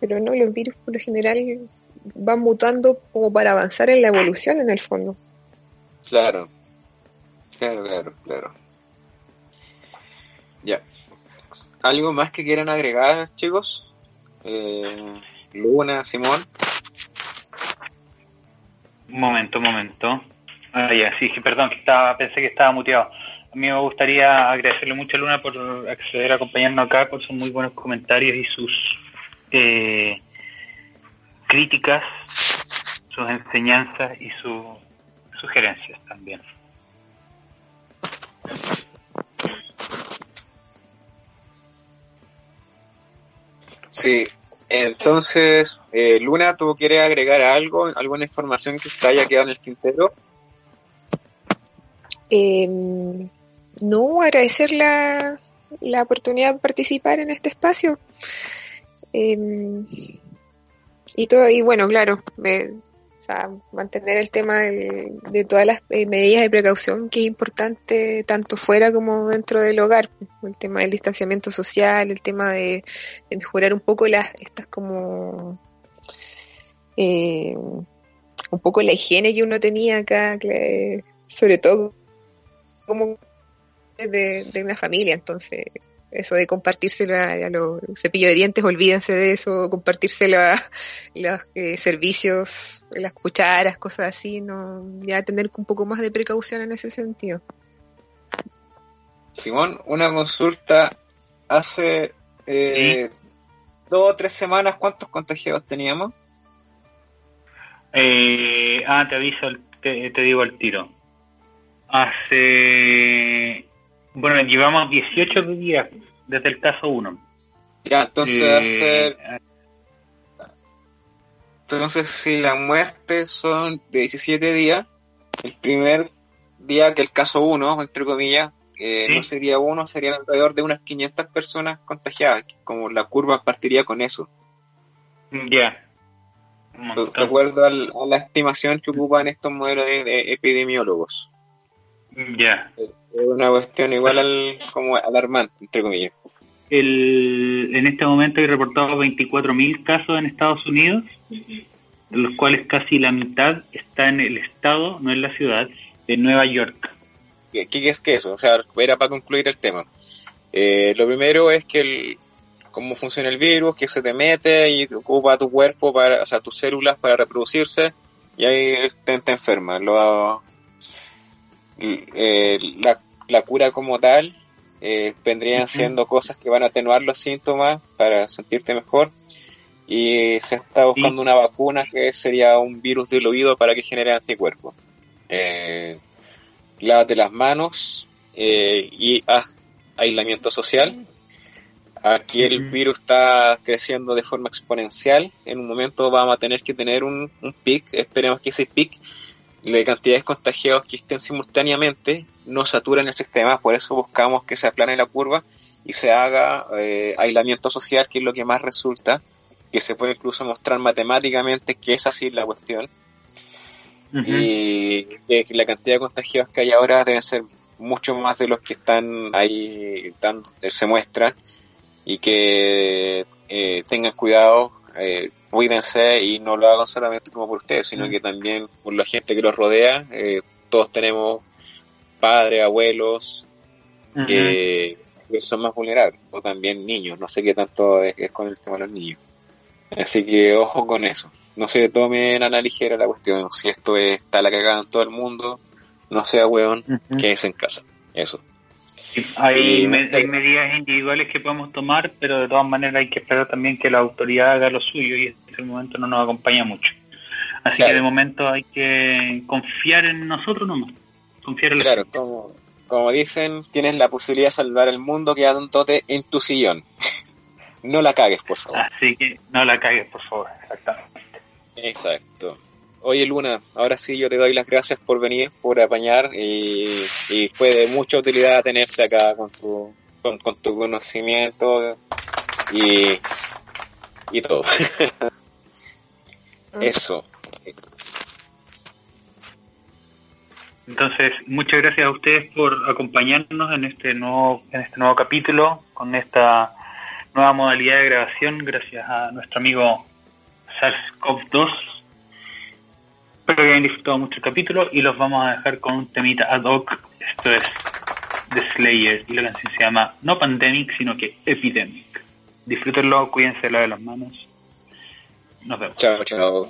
C: pero no, los virus por lo general van mutando como para avanzar en la evolución en el fondo.
B: Claro, claro, claro, claro. Ya. ¿Algo más que quieran agregar, chicos? Eh, Luna, Simón.
A: Un momento, un momento. Ah, ya, sí, sí, perdón, que estaba, pensé que estaba muteado. A mí me gustaría agradecerle mucho a Luna por acceder a acompañarnos acá, por sus muy buenos comentarios y sus eh, críticas, sus enseñanzas y sus sugerencias también.
B: Sí, entonces, eh, Luna, ¿tú quieres agregar algo, alguna información que se haya quedado en el tintero?
C: Eh, no, agradecer la, la oportunidad de participar en este espacio. Eh, y todo, y bueno, claro, me- o sea, mantener el tema de todas las eh, medidas de precaución que es importante tanto fuera como dentro del hogar. El tema del distanciamiento social, el tema de, mejorar un poco las, estas como eh, un poco la higiene que uno tenía acá, sobre todo como de, de una familia, entonces eso de compartírselo a, a los cepillos de dientes, olvídense de eso, compartírselo a los eh, servicios, las cucharas, cosas así, no ya tener un poco más de precaución en ese sentido.
B: Simón, una consulta hace eh, dos o tres semanas, ¿cuántos contagiados teníamos?
A: Eh, ah, te aviso, el- te, te digo el tiro. Hace. Bueno, llevamos 18 días desde el caso 1.
B: Ya, entonces
A: Eh,
B: hace Entonces, si las muertes son de 17 días, el primer día que el caso 1, entre comillas, eh,
A: Sí.
B: no sería uno, serían alrededor de unas 500 personas contagiadas, como la curva partiría con eso,
A: Ya.
B: De acuerdo a la estimación que ocupan estos modelos de, de epidemiólogos.
A: Ya.
B: Es una cuestión igual al, como alarmante, entre comillas.
A: El, en este momento hay reportados 24.000 casos en Estados Unidos, de los cuales casi la mitad está en el estado, no en la ciudad, de Nueva York.
B: ¿Qué, qué es que eso? O sea, era para concluir el tema. Eh, lo primero es que, el, cómo funciona el virus, que se te mete y ocupa tu cuerpo, para, o sea, tus células para reproducirse y ahí te, te enfermas. Lo, eh, la, la, cura como tal eh, vendrían siendo cosas que van a atenuar los síntomas para sentirte mejor y se está buscando una vacuna que sería un virus del oído para que genere anticuerpos. Eh, lávate las manos eh, y haz aislamiento social Aquí el virus está creciendo de forma exponencial. En un momento vamos a tener que tener un, un pic. Esperemos que ese pic de cantidades contagiados que estén simultáneamente no saturen el sistema. Por eso buscamos que se aplane la curva y se haga eh, aislamiento social, que es lo que más resulta. Que se puede incluso mostrar matemáticamente que es así la cuestión. Y que la cantidad de contagiados que hay ahora deben ser mucho más de los que están ahí, se muestran y que eh, tengan cuidado, eh, cuídense y no lo hagan solamente como por ustedes, sino mm. que también por la gente que los rodea. Eh, todos tenemos padres, abuelos que, son más vulnerables, o también niños, no sé qué tanto es, con el tema de los niños. Así que ojo con eso. No se tomen a la ligera la cuestión. Si esto está la cagada en todo el mundo, no sea weón, que es en casa. Eso.
A: Hay, medidas individuales que podemos tomar, pero de todas maneras hay que esperar también que la autoridad haga lo suyo y en este momento no nos acompaña mucho. Así que de momento hay que confiar en nosotros nomás. Confiar en
B: Claro, como, como dicen, tienes la posibilidad de salvar el mundo quedándote en tu sillón. no la cagues, por favor.
A: Así que no la cagues, por favor, exactamente.
B: Exacto. Oye Luna, ahora sí yo te doy las gracias por venir, por apañar y, fue de mucha utilidad tenerte acá con tu, con, tu conocimiento y, y todo. Eso.
A: Entonces, muchas gracias a ustedes por acompañarnos en este nuevo, en este nuevo capítulo, con esta nueva modalidad de grabación, gracias a nuestro amigo SARS-CoV-2 Espero que hayan disfrutado mucho el capítulo y los vamos a dejar con un temita ad hoc. Esto es The Slayer y la canción se llama no Pandemic, sino que Epidemic. Disfrútenlo, cuídense de las manos. Nos vemos.
B: Chao, chao.